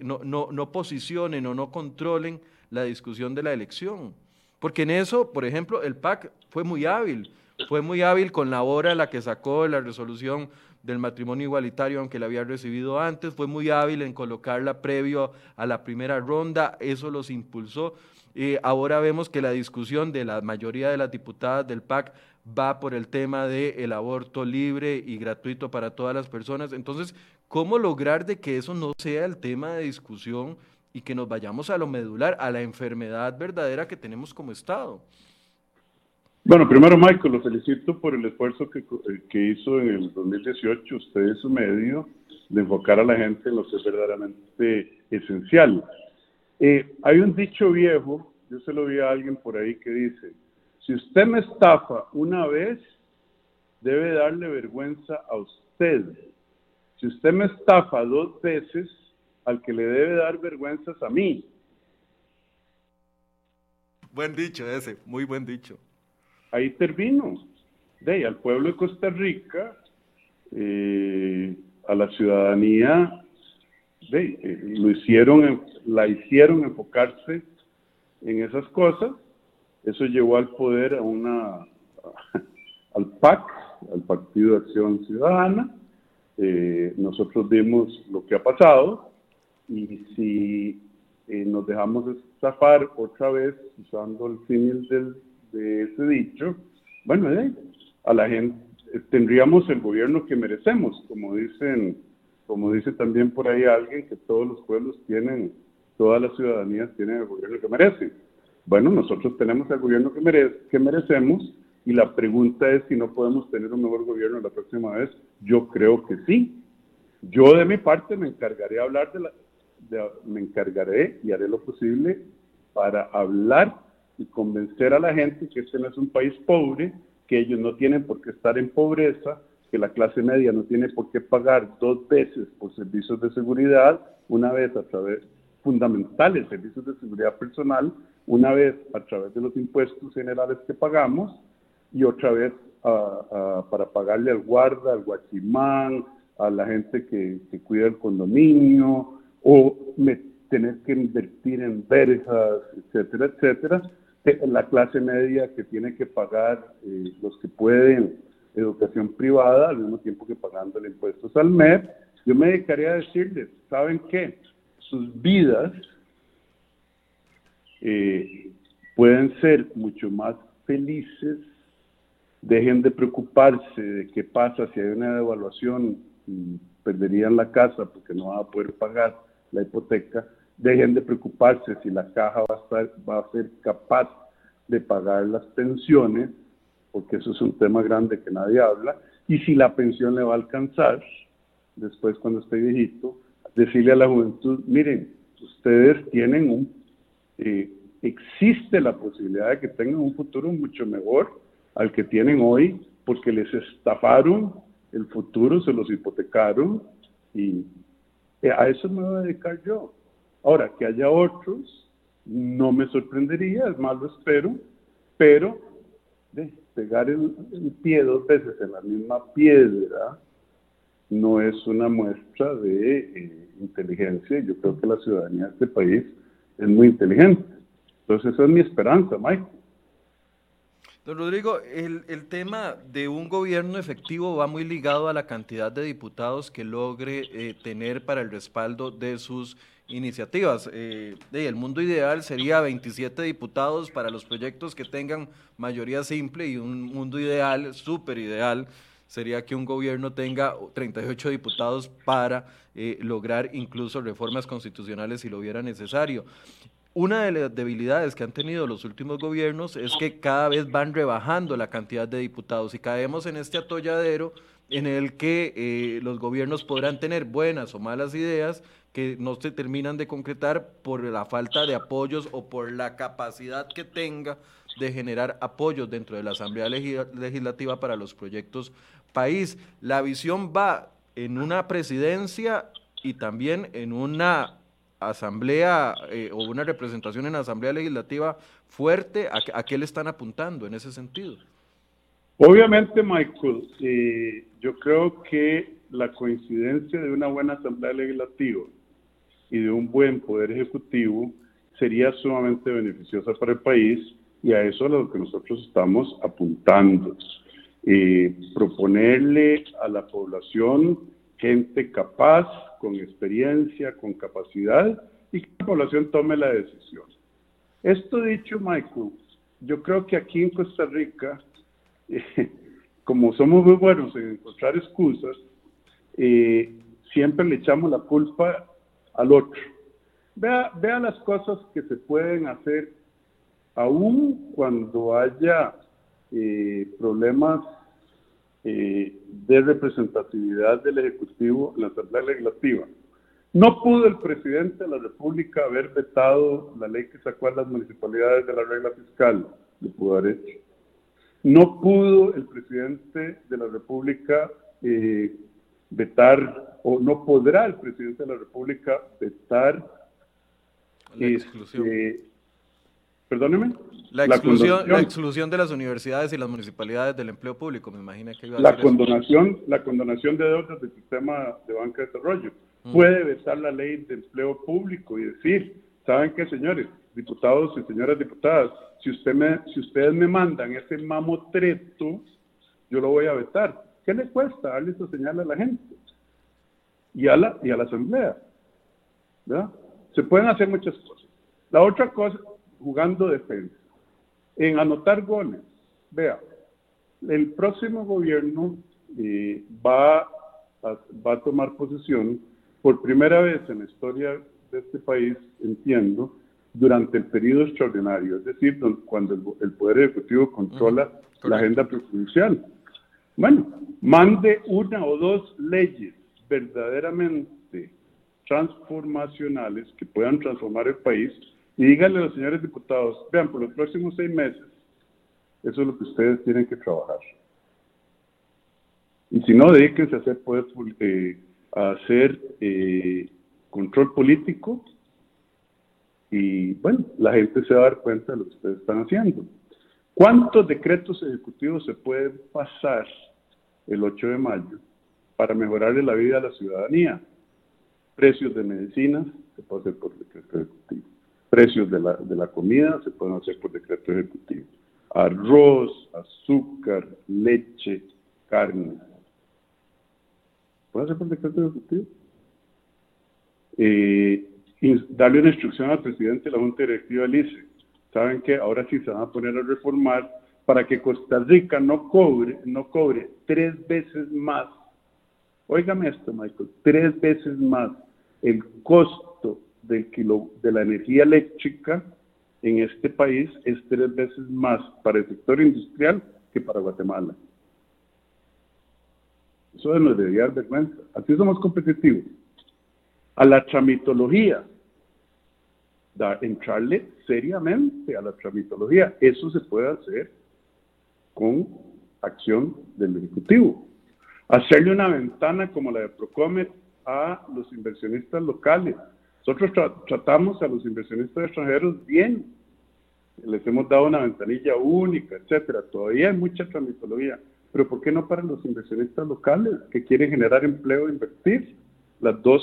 no, no, no posicionen o no controlen la discusión de la elección. Porque en eso, por ejemplo, el PAC fue muy hábil, fue muy hábil con la hora la que sacó la resolución del matrimonio igualitario, aunque la había recibido antes, fue muy hábil en colocarla previo a la primera ronda, eso los impulsó. y ahora vemos que la discusión de la mayoría de las diputadas del PAC va por el tema del aborto libre y gratuito para todas las personas. Entonces, ¿Cómo lograr de que eso no sea el tema de discusión y que nos vayamos a lo medular, a la enfermedad verdadera que tenemos como Estado? Bueno, primero Michael, lo felicito por el esfuerzo que, eh, que hizo en el 2018 usted y su medio de enfocar a la gente en lo que es verdaderamente esencial. Eh, hay un dicho viejo, yo se lo vi a alguien por ahí que dice, si usted me estafa una vez, debe darle vergüenza a usted si usted me estafa dos veces, al que le debe dar vergüenzas a mí. Buen dicho ese, muy buen dicho. Ahí termino. De al pueblo de Costa Rica, eh, a la ciudadanía, de, eh, lo hicieron, la hicieron enfocarse en esas cosas. Eso llevó al poder a una, al PAC, al Partido de Acción Ciudadana, eh, nosotros vimos lo que ha pasado y si eh, nos dejamos zafar otra vez usando el símil de ese dicho, bueno, eh, a la gente tendríamos el gobierno que merecemos, como dicen, como dice también por ahí alguien que todos los pueblos tienen, todas las ciudadanías tienen el gobierno que merecen. Bueno, nosotros tenemos el gobierno que, que merecemos y la pregunta es si no podemos tener un mejor gobierno la próxima vez. Yo creo que sí. Yo de mi parte me encargaré de hablar de la, me encargaré y haré lo posible para hablar y convencer a la gente que este no es un país pobre, que ellos no tienen por qué estar en pobreza, que la clase media no tiene por qué pagar dos veces por servicios de seguridad, una vez a través fundamentales servicios de seguridad personal, una vez a través de los impuestos generales que pagamos y otra vez para pagarle al guarda, al guachimán, a la gente que, cuida el condominio, o tener que invertir en verjas, etcétera, etcétera. Eh, la clase media que tiene que pagar eh, los que pueden educación privada al mismo tiempo que pagando el impuestos al MEP. Yo me dedicaría a decirles, ¿saben qué? Sus vidas eh, pueden ser mucho más felices dejen de preocuparse de qué pasa si hay una devaluación y perderían la casa porque no van a poder pagar la hipoteca, dejen de preocuparse si la caja va a, estar, va a ser capaz de pagar las pensiones, porque eso es un tema grande que nadie habla, y si la pensión le va a alcanzar, después cuando esté viejito, decirle a la juventud, miren, ustedes tienen un, eh, existe la posibilidad de que tengan un futuro mucho mejor al que tienen hoy, porque les estafaron el futuro, se los hipotecaron y a eso me voy a dedicar yo. Ahora, que haya otros, no me sorprendería, es más, lo espero, pero pegar el, pie dos veces en la misma piedra no es una muestra de eh, inteligencia. Yo creo que la ciudadanía de este país es muy inteligente. Entonces, esa es mi esperanza, Mike. Rodrigo, el, el, tema de un gobierno efectivo va muy ligado a la cantidad de diputados que logre eh, tener para el respaldo de sus iniciativas. Eh, el mundo ideal sería 27 diputados para los proyectos que tengan mayoría simple y un mundo ideal, súper ideal, sería que un gobierno tenga 38 diputados para eh, lograr incluso reformas constitucionales si lo hubiera necesario. Una de las debilidades que han tenido los últimos gobiernos es que cada vez van rebajando la cantidad de diputados y caemos en este atolladero en el que eh, los gobiernos podrán tener buenas o malas ideas, que no se terminan de concretar por la falta de apoyos o por la capacidad que tenga de generar apoyos dentro de la Asamblea Legislativa para los proyectos país. La visión va en una presidencia y también en una asamblea eh, o una representación en la Asamblea Legislativa fuerte. ¿A, qué le están apuntando en ese sentido? Obviamente, Michael, eh, yo creo que la coincidencia de una buena Asamblea Legislativa y de un buen poder ejecutivo sería sumamente beneficiosa para el país y a eso es a lo que nosotros estamos apuntando. Eh, proponerle a la población gente capaz, con experiencia, con capacidad y que la población tome la decisión. Esto dicho, Michael, yo creo que aquí en Costa Rica, como somos muy buenos en encontrar excusas, eh, siempre le echamos la culpa al otro. Vea, vea las cosas que se pueden hacer aún cuando haya eh, problemas eh, de representatividad del Ejecutivo en la Asamblea Legislativa. No pudo el presidente de la República haber vetado la ley que sacó a las municipalidades de la regla fiscal, lo pudo haber hecho. No pudo el presidente de la República eh, vetar, o no podrá el presidente de la República vetar la exclusión. Este, perdóneme. La exclusión, la, exclusión de las universidades y las municipalidades del empleo público, me imagino que iba a la condonación, La condonación de deudas del sistema de banca de desarrollo. Mm. Puede vetar la ley de empleo público y decir, ¿saben qué, señores, diputados y señoras diputadas? Si, usted me, si ustedes me mandan ese mamotreto, yo lo voy a vetar. ¿Qué le cuesta darle esa señal a la gente? Y a la, y a la asamblea. ¿verdad? Se pueden hacer muchas cosas. La otra cosa, jugando defensa. En anotar goles, vea, el próximo gobierno eh, va, a, va a tomar posesión por primera vez en la historia de este país, entiendo, durante el periodo extraordinario, es decir, cuando el, Poder Ejecutivo controla la agenda presidencial. Bueno, mande una o dos leyes verdaderamente transformacionales que puedan transformar el país y díganle a los señores diputados, vean, por los próximos seis meses, eso es lo que ustedes tienen que trabajar. Y si no, dedíquense a hacer, poder, eh, a hacer eh, control político y bueno, la gente se va a dar cuenta de lo que ustedes están haciendo. ¿Cuántos decretos ejecutivos se pueden pasar el 8 de mayo para mejorarle la vida a la ciudadanía? Precios de medicinas se puede hacer por decreto ejecutivo Precios de la, de la comida se pueden hacer por decreto ejecutivo. Arroz, azúcar, leche, carne. ¿Puede hacer por decreto ejecutivo? Eh, darle una instrucción al presidente de la Junta Directiva del. Saben que ahora sí se van a poner a reformar para que Costa Rica no cobre, no cobre tres veces más, óigame esto, Michael, tres veces más el costo del kilo, de la energía eléctrica en este país es tres veces más para el sector industrial que para Guatemala. Eso nos debería dar vergüenza. Así somos competitivos. A la tramitología, da, entrarle seriamente a la tramitología. Eso se puede hacer con acción del Ejecutivo. Hacerle una ventana como la de Procomet a los inversionistas locales. Nosotros tratamos a los inversionistas extranjeros bien. Les hemos dado una ventanilla única, etcétera. Todavía hay mucha tramitología. Pero ¿por qué no para los inversionistas locales que quieren generar empleo e invertir? Las dos,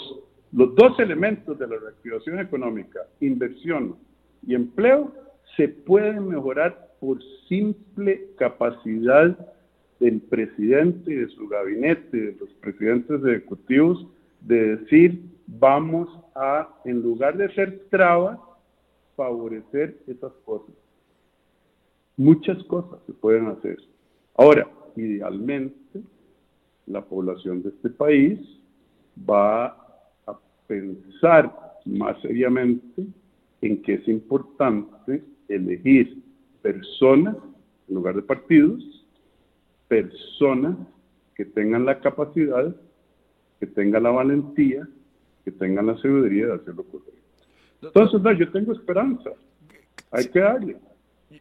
los dos elementos de la reactivación económica, inversión y empleo, se pueden mejorar por simple capacidad del presidente y de su gabinete, de los presidentes ejecutivos, de decir, vamos a, en lugar de ser trabas, favorecer esas cosas. Muchas cosas se pueden hacer. Ahora, idealmente, la población de este país va a pensar más seriamente en que es importante elegir personas en lugar de partidos, personas que tengan la capacidad, que tengan la valentía, que tengan la seguridad de hacer lo correcto. Entonces, no, yo tengo esperanza. Hay que darle.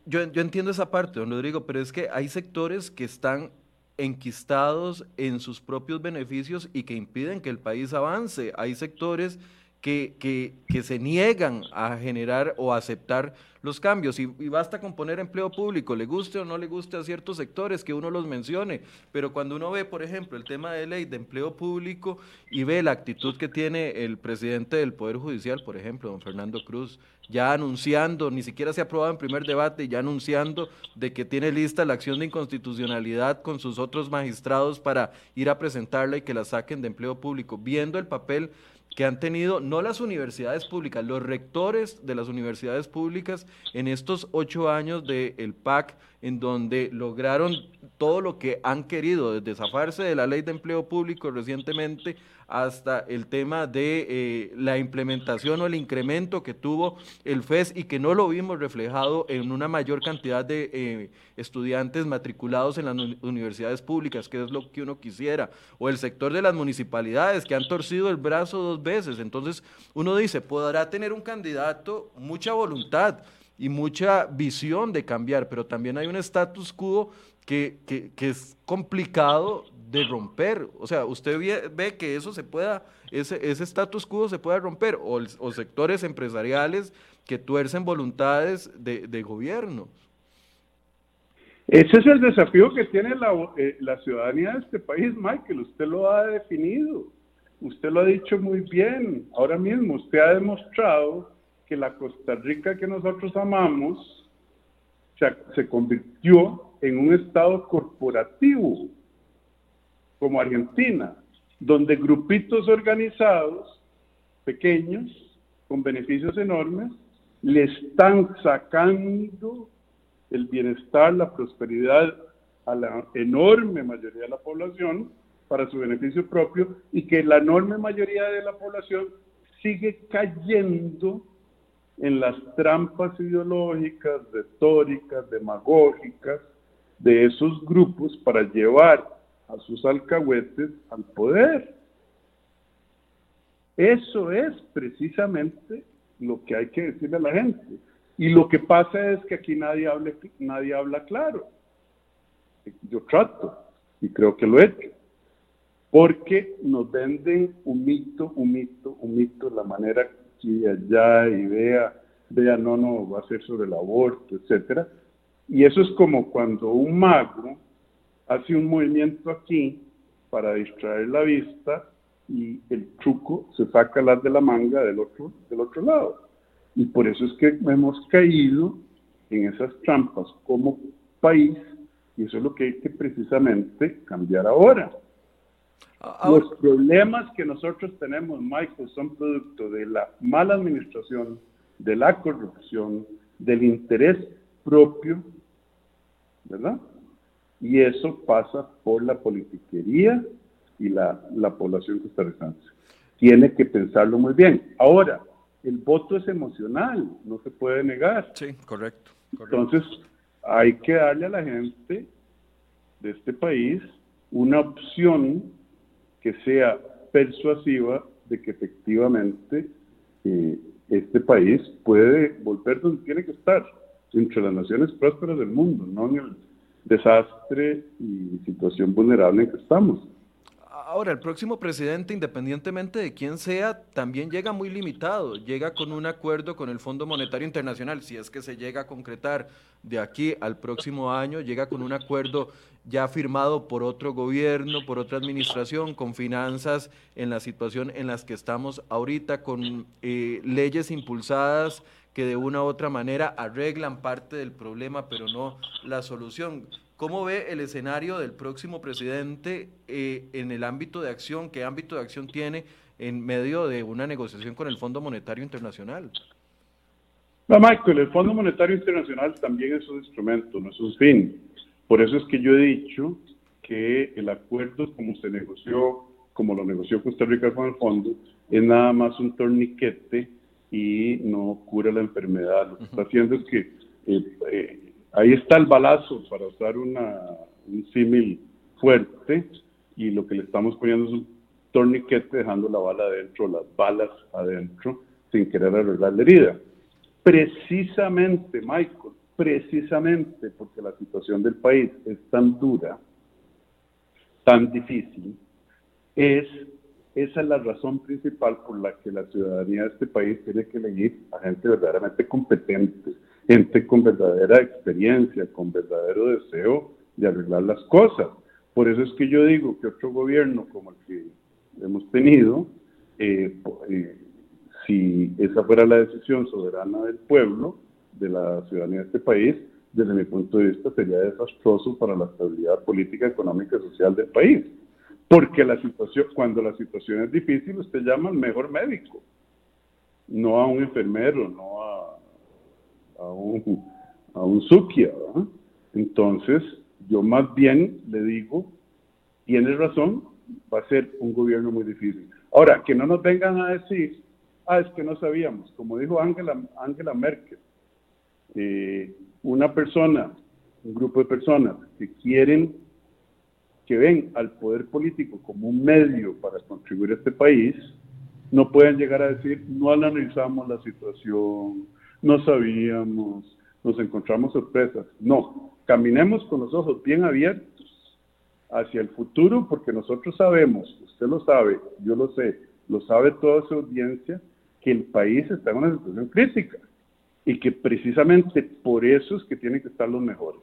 Yo, yo entiendo esa parte, don Rodrigo, pero es que hay sectores que están enquistados en sus propios beneficios y que impiden que el país avance. Hay sectores que, que, que se niegan a generar o aceptar los cambios. Y, basta con poner empleo público, le guste o no le guste a ciertos sectores que uno los mencione, pero cuando uno ve, por ejemplo, el tema de ley de empleo público y ve la actitud que tiene el presidente del Poder Judicial, por ejemplo, don Fernando Cruz, ya anunciando, ni siquiera se ha aprobado en primer debate, ya anunciando de que tiene lista la acción de inconstitucionalidad con sus otros magistrados para ir a presentarla y que la saquen de empleo público, viendo el papel que han tenido no las universidades públicas, los rectores de las universidades públicas en estos ocho años del PAC, en donde lograron todo lo que han querido, desde zafarse de la ley de empleo público recientemente hasta el tema de eh, la implementación o el incremento que tuvo el FES y que no lo vimos reflejado en una mayor cantidad de eh, estudiantes matriculados en las universidades públicas, que es lo que uno quisiera, o el sector de las municipalidades que han torcido el brazo dos veces. Entonces uno dice, podrá tener un candidato mucha voluntad y mucha visión de cambiar, pero también hay un status quo que, que, es complicado de romper. O sea, usted ve, que eso se pueda, ese, ese status quo se pueda romper, o, o, sectores empresariales que tuercen voluntades de, de, gobierno. Ese es el desafío que tiene la, eh, la ciudadanía de este país, Michael. Usted lo ha definido. Usted lo ha dicho muy bien. Ahora mismo usted ha demostrado que la Costa Rica que nosotros amamos se, convirtió en un estado corporativo como Argentina, donde grupitos organizados, pequeños, con beneficios enormes, le están sacando el bienestar, la prosperidad a la enorme mayoría de la población para su beneficio propio y que la enorme mayoría de la población sigue cayendo en las trampas ideológicas, retóricas, demagógicas de esos grupos para llevar a sus alcahuetes al poder. Eso es precisamente lo que hay que decirle a la gente. Y lo que pasa es que aquí nadie, hable, nadie habla claro. Yo trato, y creo que lo he hecho, porque nos venden un mito, un mito, un mito, la manera que allá y vea, vea, no, no, va a ser sobre el aborto, etcétera. Y eso es como cuando un mago hace un movimiento aquí para distraer la vista y el truco se saca las de la manga del otro, del otro lado. Y por eso es que hemos caído en esas trampas como país y eso es lo que hay que precisamente cambiar ahora. Los problemas que nosotros tenemos, Michael, son producto de la mala administración, de la corrupción, del interés propio ¿verdad? Y eso pasa por la politiquería y la, la población costarricense. Tiene que pensarlo muy bien. Ahora, el voto es emocional, no se puede negar. Sí, correcto. Entonces, hay que darle a la gente de este país una opción que sea persuasiva de que efectivamente eh, este país puede volver donde tiene que estar, entre las naciones prósperas del mundo, no en el desastre y situación vulnerable en que estamos. Ahora, el próximo presidente, independientemente de quién sea, también llega muy limitado, llega con un acuerdo con el Fondo Monetario Internacional, si es que se llega a concretar de aquí al próximo año, llega con un acuerdo ya firmado por otro gobierno, por otra administración, con finanzas en la situación en las que estamos ahorita, con eh, leyes impulsadas que de una u otra manera arreglan parte del problema, pero no la solución. ¿Cómo ve el escenario del próximo presidente eh, en el ámbito de acción? ¿Qué ámbito de acción tiene en medio de una negociación con el Fondo Monetario Internacional? No, Michael, el Fondo Monetario Internacional también es un instrumento, no es un fin. Por eso es que yo he dicho que el acuerdo como se negoció, como lo negoció Costa Rica con el fondo, es nada más un torniquete y no cura la enfermedad. Lo que está haciendo es que eh, eh, ahí está el balazo, para usar una, un símil fuerte, y lo que le estamos poniendo es un torniquete dejando la bala adentro, las balas adentro, sin querer arreglar la herida. Precisamente, Michael, precisamente porque la situación del país es tan dura, tan difícil, es esa es la razón principal por la que la ciudadanía de este país tiene que elegir a gente verdaderamente competente, gente con verdadera experiencia, con verdadero deseo de arreglar las cosas. Por eso es que yo digo que otro gobierno como el que hemos tenido, eh, eh, si esa fuera la decisión soberana del pueblo, de la ciudadanía de este país, desde mi punto de vista sería desastroso para la estabilidad política, económica y social del país. Porque la situación, cuando la situación es difícil, usted llama al mejor médico, no a un enfermero, no a, a un, a un sukia. Entonces, yo más bien le digo, tienes razón, va a ser un gobierno muy difícil. Ahora, que no nos vengan a decir, ah, es que no sabíamos, como dijo Angela, Angela Merkel, eh, una persona, un grupo de personas que quieren, que ven al poder político como un medio para contribuir a este país, no pueden llegar a decir, no analizamos la situación, no sabíamos, nos encontramos sorpresas. No, caminemos con los ojos bien abiertos hacia el futuro porque nosotros sabemos, usted lo sabe, yo lo sé, lo sabe toda su audiencia, que el país está en una situación crítica y que precisamente por eso es que tienen que estar los mejores.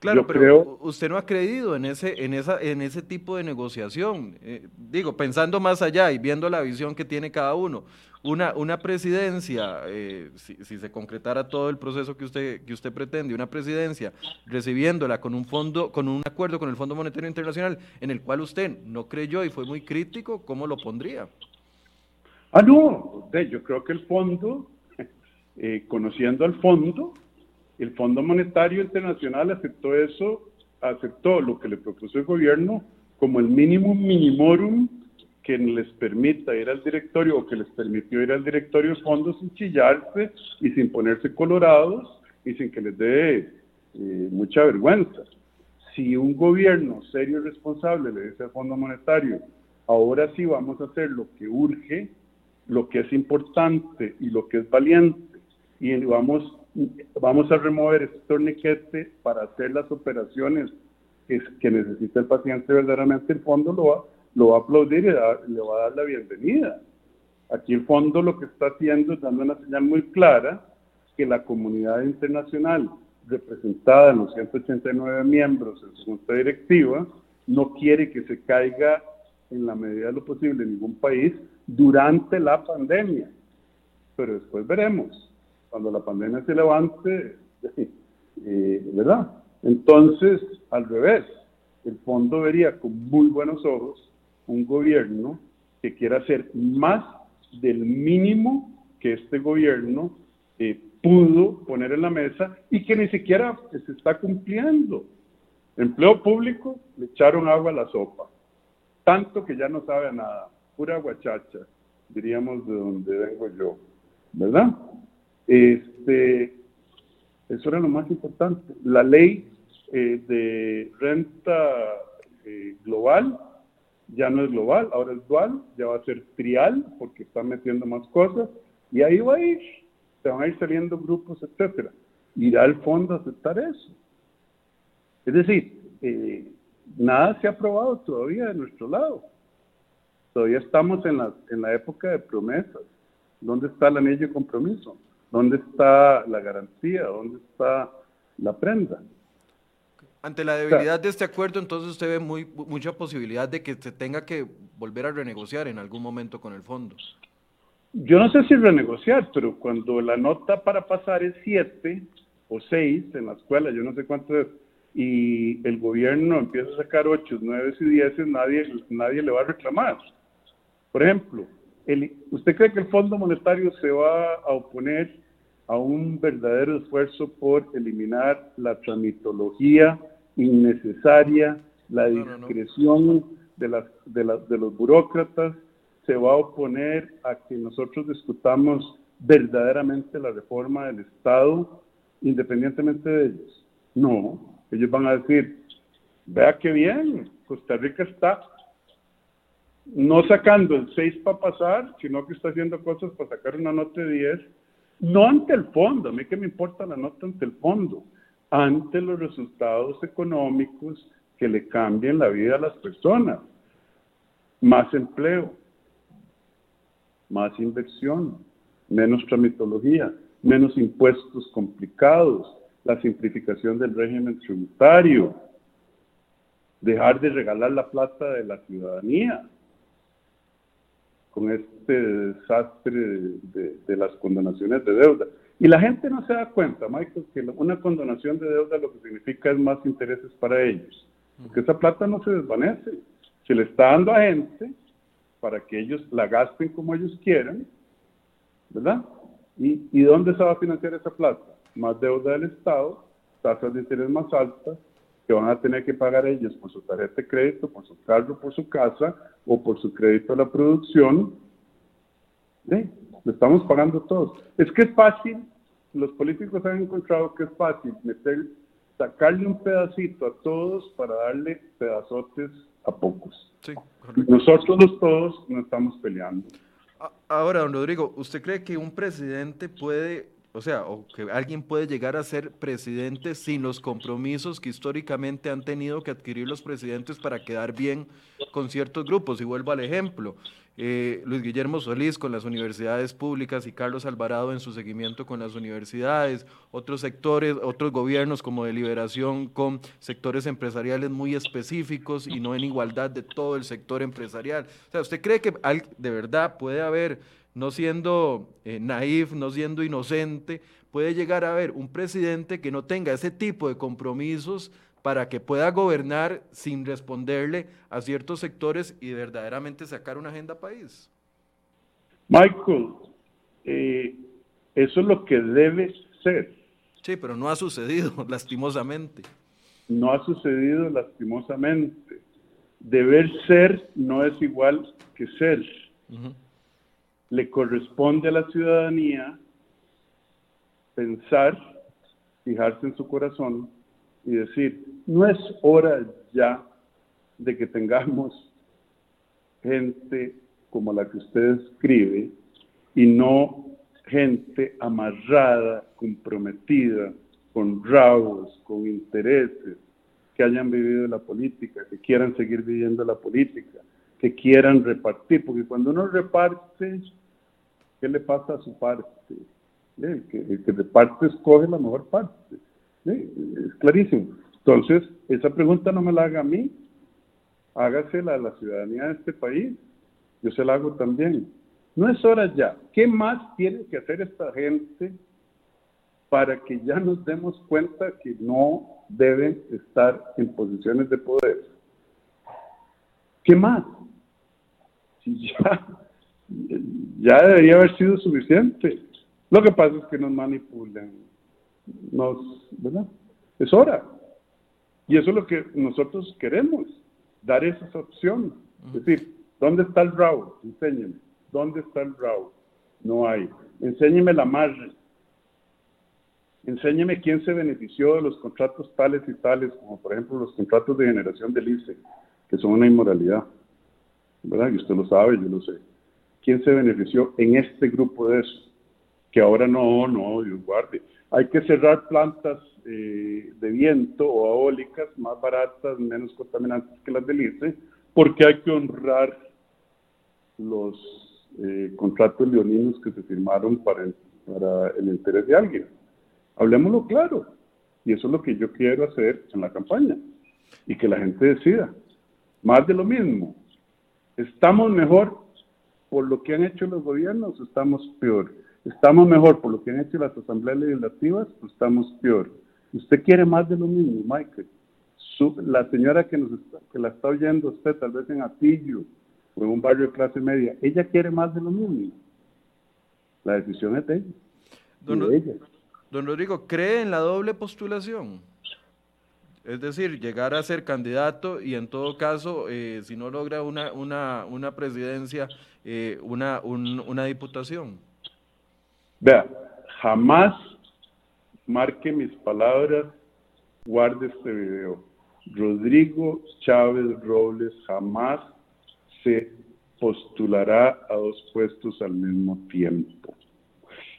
Claro, pero usted no ha creído en ese, en esa, en ese tipo de negociación. Eh, digo, pensando más allá y viendo la visión que tiene cada uno, una, una presidencia, eh, si, se concretara todo el proceso que usted, que usted pretende, una presidencia recibiéndola con un fondo, con un acuerdo con el Fondo Monetario Internacional, en el cual usted no creyó y fue muy crítico, ¿cómo lo pondría? Ah, no, yo creo que el fondo, eh, conociendo al fondo, el Fondo Monetario Internacional aceptó eso, aceptó lo que le propuso el gobierno como el mínimo minimorum que les permita ir al directorio o que les permitió ir al directorio de fondos sin chillarse y sin ponerse colorados y sin que les dé eh, mucha vergüenza. Si un gobierno serio y responsable le dice al Fondo Monetario, ahora sí vamos a hacer lo que urge, lo que es importante y lo que es valiente, y vamos vamos a remover este torniquete para hacer las operaciones que, que necesita el paciente verdaderamente, el fondo lo va, lo va a aplaudir y le va a dar la bienvenida. Aquí el fondo lo que está haciendo es dando una señal muy clara que la comunidad internacional representada en los 189 miembros en su junta directiva no quiere que se caiga en la medida de lo posible en ningún país durante la pandemia. Pero después veremos cuando la pandemia se levante, ¿verdad? Entonces, al revés, el fondo vería con muy buenos ojos un gobierno que quiera hacer más del mínimo que este gobierno eh, pudo poner en la mesa y que ni siquiera se está cumpliendo. Empleo público, le echaron agua a la sopa, tanto que ya no sabe a nada, pura guachacha, diríamos de donde vengo yo, ¿verdad? Este, eso era lo más importante. La ley eh, de renta eh, global ya no es global, ahora es dual, ya va a ser trial porque están metiendo más cosas y ahí va a ir, se van a ir saliendo grupos, etcétera. Irá al fondo a aceptar eso. Es decir, eh, nada se ha aprobado todavía de nuestro lado. Todavía estamos en la, en la época de promesas. ¿Dónde está el anillo de compromiso? ¿Dónde está la garantía? ¿Dónde está la prenda? Ante la debilidad de este acuerdo, entonces usted ve muy, mucha posibilidad de que se tenga que volver a renegociar en algún momento con el fondo. Yo no sé si renegociar, pero cuando la nota para pasar es 7 o 6 en la escuela, yo no sé cuánto es, y el gobierno empieza a sacar 8, 9 y 10, nadie, nadie le va a reclamar. Por ejemplo, ¿usted cree que el Fondo Monetario se va a oponer a un verdadero esfuerzo por eliminar la tramitología innecesaria, la discreción De, las, de, de los burócratas, se va a oponer a que nosotros discutamos verdaderamente la reforma del Estado independientemente de ellos. No, ellos van a decir, vea qué bien, Costa Rica está no sacando el 6 para pasar, sino que está haciendo cosas para sacar una nota de 10, no ante el fondo, a mí que me importa la nota ante el fondo, ante los resultados económicos que le cambien la vida a las personas. Más empleo, más inversión, menos tramitología, menos impuestos complicados, la simplificación del régimen tributario, dejar de regalar la plata de la ciudadanía con este desastre de, las condonaciones de deuda. Y la gente no se da cuenta, Michael, que una condonación de deuda lo que significa es más intereses para ellos, porque esa plata no se desvanece, se le está dando a gente para que ellos la gasten como ellos quieran, ¿verdad? ¿Y, ¿Y dónde se va a financiar esa plata? Más deuda del Estado, tasas de interés más altas, que van a tener que pagar ellos por su tarjeta de crédito, por su carro, por su casa o por su crédito a la producción. ¿Sí? Lo estamos pagando todos. Es que es fácil, los políticos han encontrado que es fácil meter, sacarle un pedacito a todos para darle pedazotes a pocos. Sí, Nosotros los todos no estamos peleando. Ahora, don Rodrigo, ¿usted cree que un presidente puede o sea, que alguien puede llegar a ser presidente sin los compromisos que históricamente han tenido que adquirir los presidentes para quedar bien con ciertos grupos. Y vuelvo al ejemplo, eh, Luis Guillermo Solís con las universidades públicas y Carlos Alvarado en su seguimiento con las universidades, otros sectores, otros gobiernos como de liberación con sectores empresariales muy específicos y no en igualdad de todo el sector empresarial. O sea, ¿usted cree que de verdad puede haber no siendo eh, naif, no siendo inocente, puede llegar a haber un presidente que no tenga ese tipo de compromisos para que pueda gobernar sin responderle a ciertos sectores y verdaderamente sacar una agenda país. Michael, eh, eso es lo que debe ser. Sí, pero no ha sucedido, lastimosamente. No ha sucedido lastimosamente. Deber ser no es igual que ser le corresponde a la ciudadanía pensar, fijarse en su corazón y decir, no es hora ya de que tengamos gente como la que usted escribe y no gente amarrada, comprometida, con rabos, con intereses, que hayan vivido la política, que quieran seguir viviendo la política, que quieran repartir, porque cuando uno reparte, ¿Qué le pasa a su parte? El que, el que reparte escoge la mejor parte. Es clarísimo. Entonces, esa pregunta no me la haga a mí, hágasela a la ciudadanía de este país. Yo se la hago también. No es hora ya. ¿Qué más tiene que hacer esta gente para que ya nos demos cuenta que no deben estar en posiciones de poder? ¿Qué más? Si ya ya debería haber sido suficiente. Lo que pasa es que nos manipulan, nos, ¿verdad? Es hora. Y eso es lo que nosotros queremos, dar esa opción. Es decir, ¿dónde está el RAW? Enséñeme. ¿Dónde está el RAW? No hay. Enséñeme la margen. Enséñeme quién se benefició de los contratos tales y tales, como por ejemplo los contratos de generación del ICE, que son una inmoralidad. ¿Verdad? Y usted lo sabe, yo lo sé. ¿Quién se benefició en este grupo de eso? Que ahora no, no, Dios guarde. Hay que cerrar plantas eh, de viento o eólicas más baratas, menos contaminantes que las del ICE, porque hay que honrar los eh, contratos leoninos que se firmaron para para el interés de alguien. Hablemoslo claro. Y eso es lo que yo quiero hacer en la campaña. Y que la gente decida. Más de lo mismo. ¿Estamos mejor por lo que han hecho los gobiernos o estamos peor? ¿Estamos mejor por lo que han hecho las asambleas legislativas o estamos peor? Usted quiere más de lo mismo, Michael. la señora que, nos que la está oyendo usted, tal vez en Atillo o en un barrio de clase media, ella quiere más de lo mismo. La decisión es de ella. de ella. Don Rodrigo, ¿cree en la doble postulación? Es decir, llegar a ser candidato y en todo caso, eh, si no logra una, una, una presidencia, eh, una, una diputación. Vea, jamás marque mis palabras, guarde este video. Rodrigo Chávez Robles jamás se postulará a dos puestos al mismo tiempo.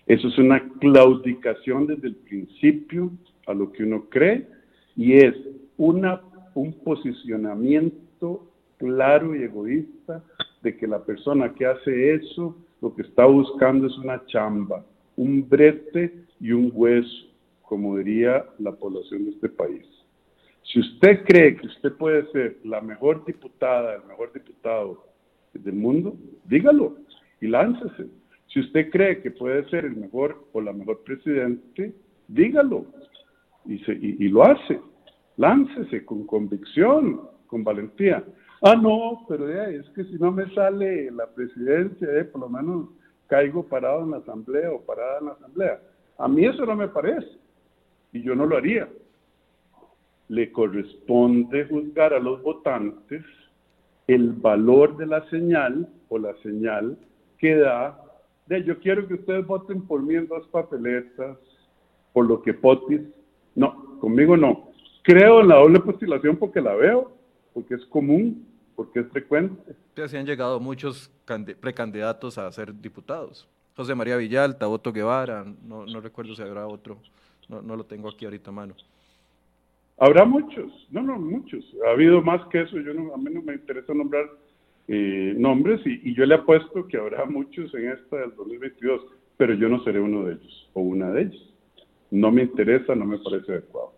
Eso es una claudicación desde el principio a lo que uno cree y es una, un posicionamiento claro y egoísta de que la persona que hace eso lo que está buscando es una chamba, un brete y un hueso, como diría la población de este país. Si usted cree que usted puede ser la mejor diputada, el mejor diputado del mundo, dígalo y láncese. Si usted cree que puede ser el mejor o la mejor presidente, dígalo y, y, lo hace. Láncese con convicción, con valentía. Ah, no, pero es que si no me sale la presidencia, eh, por lo menos caigo parado en la asamblea o parada en la asamblea. A mí eso no me parece y yo no lo haría. Le corresponde juzgar a los votantes el valor de la señal o la señal que da de yo quiero que ustedes voten por mí en dos papeletas, por lo que Potis. No, conmigo no. Creo en la doble postulación porque la veo, porque es común, porque es frecuente. se han llegado muchos precandidatos a ser diputados. José María Villalta, Otto Guevara, no, no recuerdo si habrá otro, no, no lo tengo aquí ahorita a mano. Habrá muchos, no, no, muchos. Ha habido más que eso, yo no, a mí no me interesa nombrar eh, nombres y, yo le apuesto que habrá muchos en esta del 2022, pero yo no seré uno de ellos o una de ellos. No me interesa, no me parece adecuado.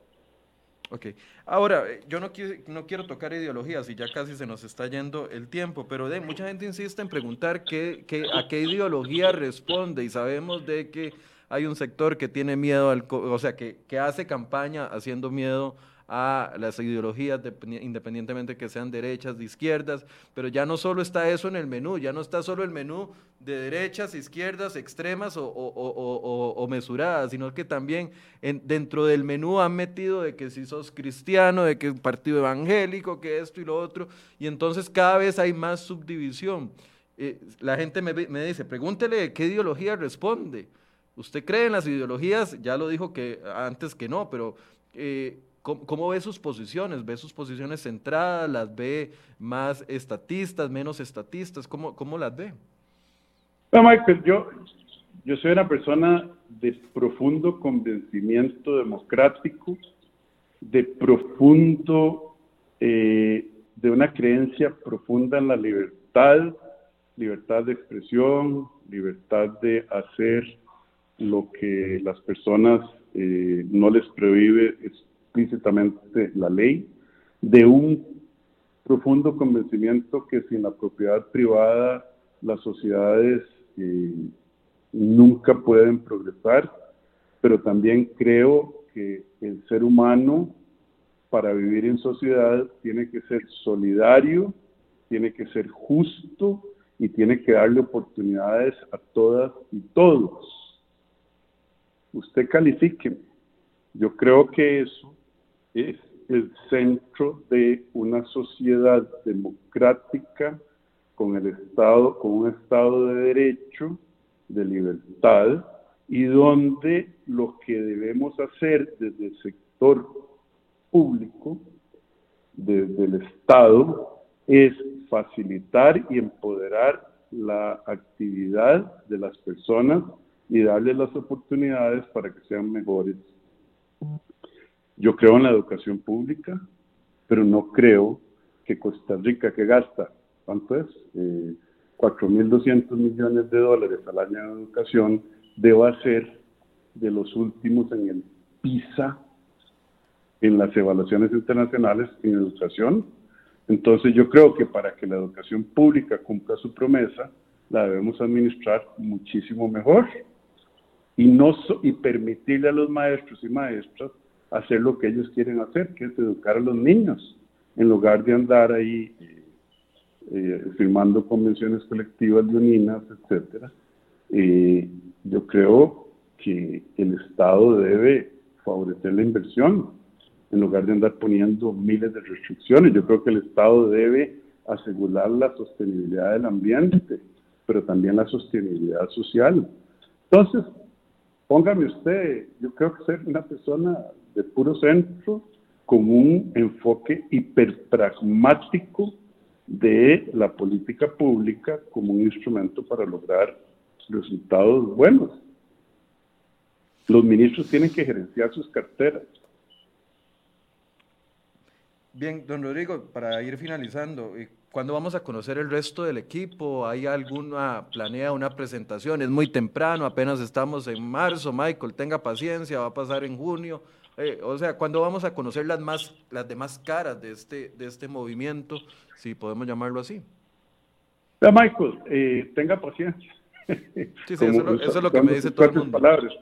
Ok. Ahora, eh, yo no, quiero, no quiero tocar ideologías y ya casi se nos está yendo el tiempo, pero de, mucha gente insiste en preguntar qué, qué, a qué ideología responde y sabemos de que hay un sector que tiene miedo, al, o sea, que, que hace campaña haciendo miedo a las ideologías, independientemente que sean derechas, de izquierdas, pero ya no solo está eso en el menú, ya no está solo el menú de derechas, izquierdas, extremas o, mesuradas, sino que también dentro del menú han metido de que si sos cristiano, de que es partido evangélico, que esto y lo otro, y entonces cada vez hay más subdivisión. Eh, la gente me, me dice, pregúntele qué ideología responde. ¿Usted cree en las ideologías? Ya lo dijo que antes que no, pero eh, ¿Cómo, ve sus posiciones? ¿Ve sus posiciones centradas? ¿Las ve más estatistas, menos estatistas? ¿Cómo, cómo las ve? No, Michael, yo, yo soy una persona de profundo convencimiento democrático, de profundo, eh, de una creencia profunda en la libertad, libertad de expresión, libertad de hacer lo que las personas eh, no les prohíbe explícitamente la ley, de un profundo convencimiento que sin la propiedad privada las sociedades eh, nunca pueden progresar, pero también creo que el ser humano para vivir en sociedad tiene que ser solidario, tiene que ser justo y tiene que darle oportunidades a todas y todos. usted califique. Yo creo que eso es el centro de una sociedad democrática con el Estado, con un Estado de derecho, de libertad, y donde lo que debemos hacer desde el sector público, desde el Estado, es facilitar y empoderar la actividad de las personas y darles las oportunidades para que sean mejores. Yo creo en la educación pública, pero no creo que Costa Rica, que gasta, ¿cuánto es? Eh, 4.200 millones de dólares al año de educación, deba ser de los últimos en el PISA, en las evaluaciones internacionales en educación. Entonces yo creo que para que la educación pública cumpla su promesa, la debemos administrar muchísimo mejor y, no y permitirle a los maestros y maestras hacer lo que ellos quieren hacer, que es educar a los niños, en lugar de andar ahí eh, eh, firmando convenciones colectivas de uninas, etcétera. Eh, yo creo que el Estado debe favorecer la inversión en lugar de andar poniendo miles de restricciones. Yo creo que el Estado debe asegurar la sostenibilidad del ambiente, pero también la sostenibilidad social. Entonces, póngame usted, yo creo que ser una persona de puro centro con un enfoque hiperpragmático de la política pública como un instrumento para lograr resultados buenos. Los ministros tienen que gerenciar sus carteras. Bien, don Rodrigo, para ir finalizando, ¿cuándo vamos a conocer el resto del equipo? ¿Hay alguna, planea una presentación? Es muy temprano, apenas estamos en marzo, Michael, tenga paciencia, va a pasar en junio. Eh, o sea, ¿cuándo vamos a conocer las, más, las demás caras de este, de este movimiento, si podemos llamarlo así? Ya, Michael, eh, tenga paciencia. Sí, sí, eso, es lo que me dice todo el mundo. Palabras.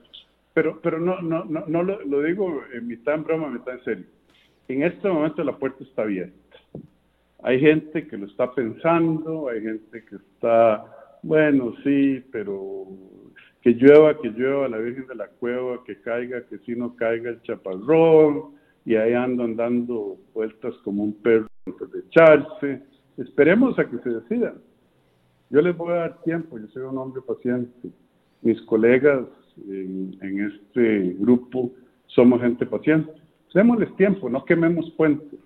Pero, pero no, no, no, no lo, lo, digo en mitad en broma, mitad en serio. En este momento la puerta está abierta. Hay gente que lo está pensando, hay gente que está, bueno, sí, pero que llueva, que llueva la Virgen de la Cueva, que caiga, que si no caiga el chaparrón, y ahí andan dando vueltas como un perro antes de echarse. Esperemos a que se decidan. Yo les voy a dar tiempo, yo soy un hombre paciente. Mis colegas en, este grupo somos gente paciente. Démosles tiempo, no quememos puentes.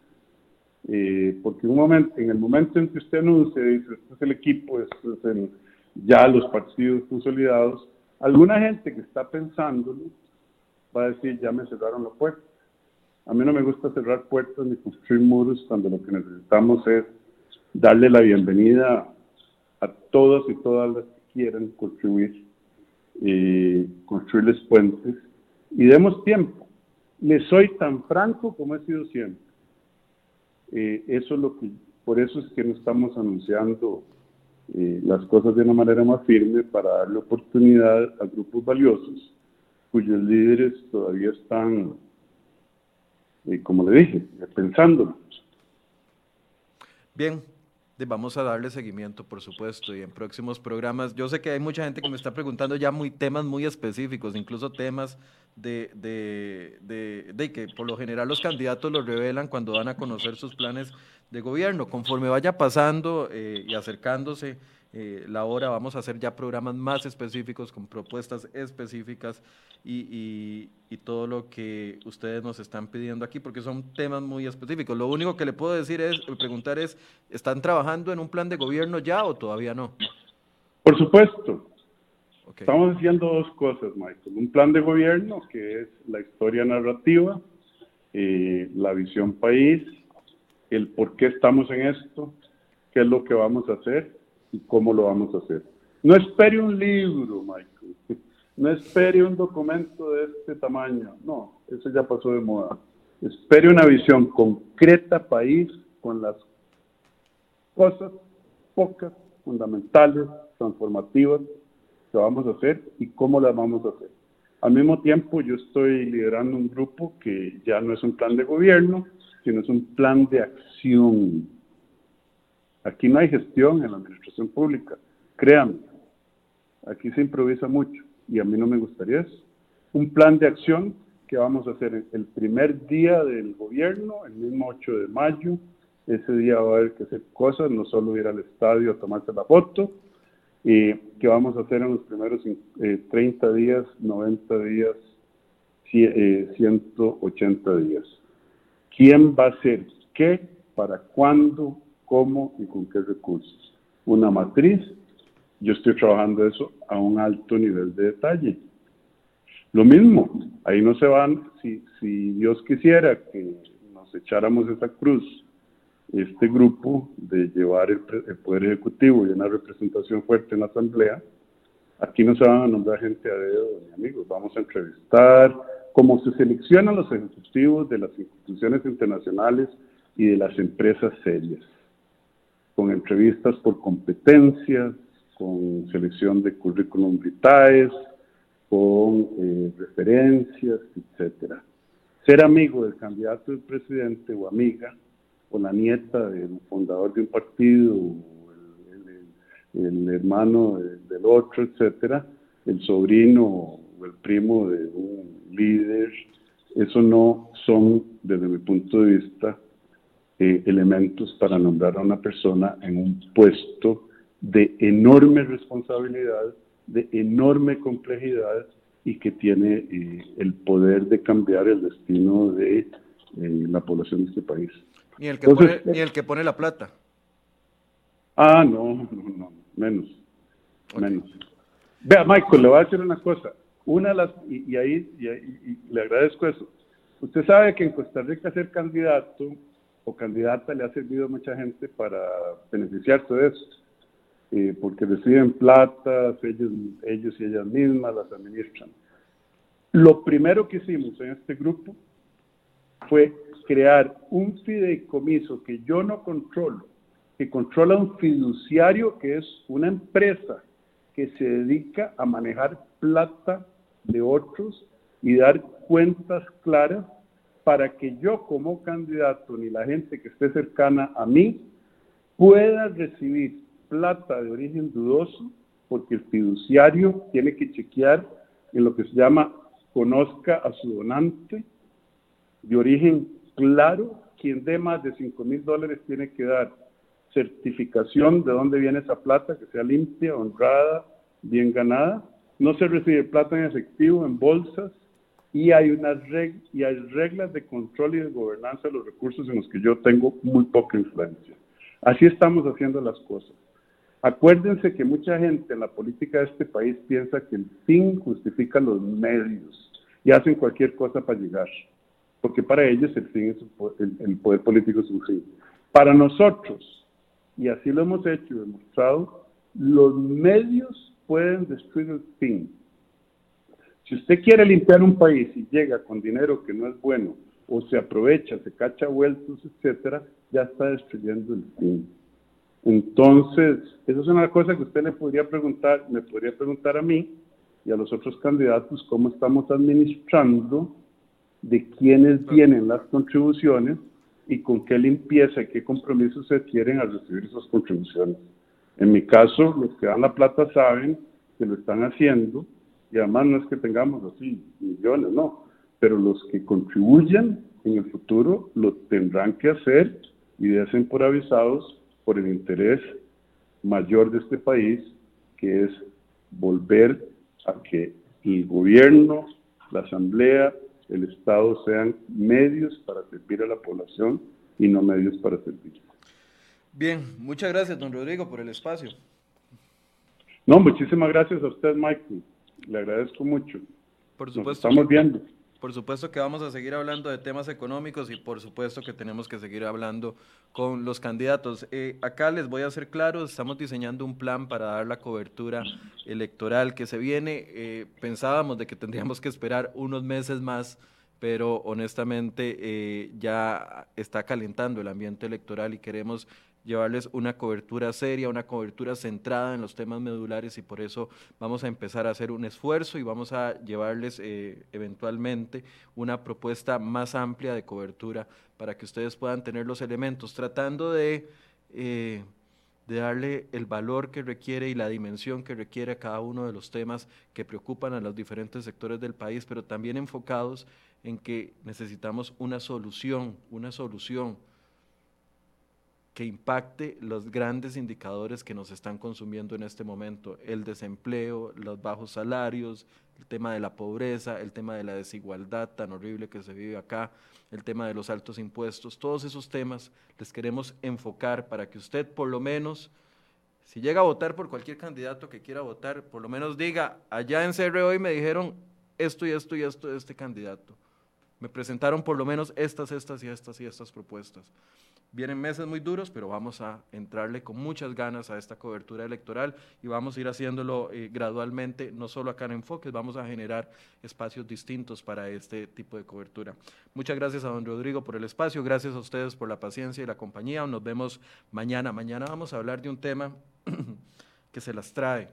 Eh, porque un momento, en el momento en que usted anuncia, dice, este es el equipo, este es el, ya los partidos consolidados, Alguna gente que está pensándolo va a decir, ya me cerraron la puerta. A mí no me gusta cerrar puertas ni construir muros cuando lo que necesitamos es darle la bienvenida a todos y todas las que quieran contribuir, y construirles puentes y demos tiempo. Le soy tan franco como he sido siempre. Eh, eso es lo que, por eso es que no estamos anunciando eh, las cosas de una manera más firme para darle oportunidad a grupos valiosos cuyos líderes todavía están, eh, como le dije, pensándolo. Bien, vamos a darle seguimiento, por supuesto, y en próximos programas. Yo sé que hay mucha gente que me está preguntando ya muy temas muy específicos, incluso temas de, de, de, que por lo general los candidatos los revelan cuando van a conocer sus planes de gobierno. Conforme vaya pasando eh, y acercándose eh, la hora, vamos a hacer ya programas más específicos con propuestas específicas y, y, todo lo que ustedes nos están pidiendo aquí, porque son temas muy específicos. Lo único que le puedo decir es, preguntar es, ¿están trabajando en un plan de gobierno ya o todavía no? Por supuesto. Estamos haciendo dos cosas, Michael. Un plan de gobierno, que es la historia narrativa, eh, la visión país, el por qué estamos en esto, qué es lo que vamos a hacer y cómo lo vamos a hacer. No espere un libro, Michael. No espere un documento de este tamaño. No, eso ya pasó de moda. Espere una visión concreta, país, con las cosas pocas, fundamentales, transformativas que vamos a hacer y cómo las vamos a hacer. Al mismo tiempo, yo estoy liderando un grupo que ya no es un plan de gobierno, sino es un plan de acción. Aquí no hay gestión en la administración pública, créanme. Aquí se improvisa mucho y a mí no me gustaría eso. un plan de acción que vamos a hacer el primer día del gobierno, el mismo 8 de mayo. Ese día va a haber que hacer cosas, no solo ir al estadio a tomarse la foto, y que vamos a hacer en los primeros 30 eh, días, 90 días, 180 eh, días. ¿Quién va a hacer qué, para cuándo, cómo y con qué recursos? Una matriz, yo estoy trabajando eso a un alto nivel de detalle. Lo mismo, ahí no se van, si, si Dios quisiera que nos echáramos esa cruz, este grupo de llevar el, Poder Ejecutivo y una representación fuerte en la Asamblea, aquí no se van a nombrar gente a dedo ni amigos, vamos a entrevistar, como se seleccionan los ejecutivos de las instituciones internacionales y de las empresas serias, con entrevistas por competencias, con selección de currículum vitae, con eh, referencias, etcétera. Ser amigo del candidato del presidente o amiga, o la nieta del fundador de un partido, el, el, hermano del otro, etcétera, el sobrino o el primo de un líder, eso no son, desde mi punto de vista, eh, elementos para nombrar a una persona en un puesto de enorme responsabilidad, de enorme complejidad y que tiene eh, el poder de cambiar el destino de eh, la población de este país. Ni el, que pone, ni el que pone la plata. Ah, no, no, no, menos, menos. Vea, Michael, le voy a decir una cosa. Una de las, y, ahí, y, le agradezco eso. Usted sabe que en Costa Rica ser candidato o candidata le ha servido a mucha gente para beneficiarse de eso, eh, porque reciben plata, ellos, ellos y ellas mismas las administran. Lo primero que hicimos en este grupo fue crear un fideicomiso que yo no controlo, que controla un fiduciario que es una empresa que se dedica a manejar plata de otros y dar cuentas claras para que yo como candidato ni la gente que esté cercana a mí pueda recibir plata de origen dudoso porque el fiduciario tiene que chequear en lo que se llama conozca a su donante de origen claro, quien dé más de 5 mil dólares tiene que dar certificación de dónde viene esa plata, que sea limpia, honrada, bien ganada. No se recibe plata en efectivo, en bolsas, y hay, unas reglas de control y de gobernanza de los recursos en los que yo tengo muy poca influencia. Así estamos haciendo las cosas. Acuérdense que mucha gente en la política de este país piensa que el fin justifica los medios y hacen cualquier cosa para llegar porque para ellos el fin es el, poder político es un fin. Para nosotros, y así lo hemos hecho y demostrado, los medios pueden destruir el fin. Si usted quiere limpiar un país y llega con dinero que no es bueno, o se aprovecha, se cacha vueltos, etcétera, ya está destruyendo el fin. Entonces, eso es una cosa que usted le podría preguntar, me podría preguntar a mí y a los otros candidatos cómo estamos administrando de quiénes vienen las contribuciones y con qué limpieza y qué compromisos se adquieren al recibir esas contribuciones. En mi caso, los que dan la plata saben que lo están haciendo y además no es que tengamos así millones, no, pero los que contribuyen en el futuro lo tendrán que hacer y deben por avisados por el interés mayor de este país, que es volver a que el gobierno, la asamblea el Estado sean medios para servir a la población y no medios para servir. Bien, muchas gracias, don Rodrigo, por el espacio. No, muchísimas gracias a usted, Michael. Le agradezco mucho. Por supuesto. estamos viendo. Por supuesto que vamos a seguir hablando de temas económicos y por supuesto que tenemos que seguir hablando con los candidatos. Eh, acá les voy a ser claro, estamos diseñando un plan para dar la cobertura electoral que se viene. Eh, pensábamos de que tendríamos que esperar unos meses más, pero honestamente eh, ya está calentando el ambiente electoral y queremos llevarles una cobertura seria, una cobertura centrada en los temas medulares y por eso vamos a empezar a hacer un esfuerzo y vamos a llevarles eh, eventualmente una propuesta más amplia de cobertura para que ustedes puedan tener los elementos, tratando de, eh, de darle el valor que requiere y la dimensión que requiere a cada uno de los temas que preocupan a los diferentes sectores del país, pero también enfocados en que necesitamos una solución, una solución que impacte los grandes indicadores que nos están consumiendo en este momento, el desempleo, los bajos salarios, el tema de la pobreza, el tema de la desigualdad tan horrible que se vive acá, el tema de los altos impuestos, todos esos temas les queremos enfocar para que usted por lo menos, si llega a votar por cualquier candidato que quiera votar, por lo menos diga, allá en CR hoy me dijeron esto y esto y esto de este candidato. Me presentaron por lo menos estas, estas y estas y estas propuestas. Vienen meses muy duros, pero vamos a entrarle con muchas ganas a esta cobertura electoral y vamos a ir haciéndolo eh, gradualmente, no solo acá en Enfoques, vamos a generar espacios distintos para este tipo de cobertura. Muchas gracias a don Rodrigo por el espacio, gracias a ustedes por la paciencia y la compañía. Nos vemos mañana. Mañana vamos a hablar de un tema que se las trae.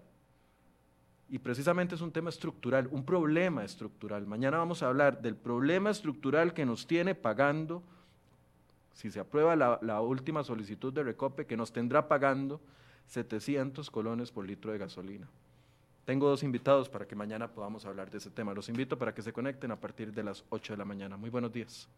Y precisamente es un tema estructural, un problema estructural. Mañana vamos a hablar del problema estructural que nos tiene pagando si se aprueba la, última solicitud de recope, que nos tendrá pagando 700 colones por litro de gasolina. Tengo dos invitados para que mañana podamos hablar de ese tema. Los invito para que se conecten a partir de las 8 de la mañana. Muy buenos días.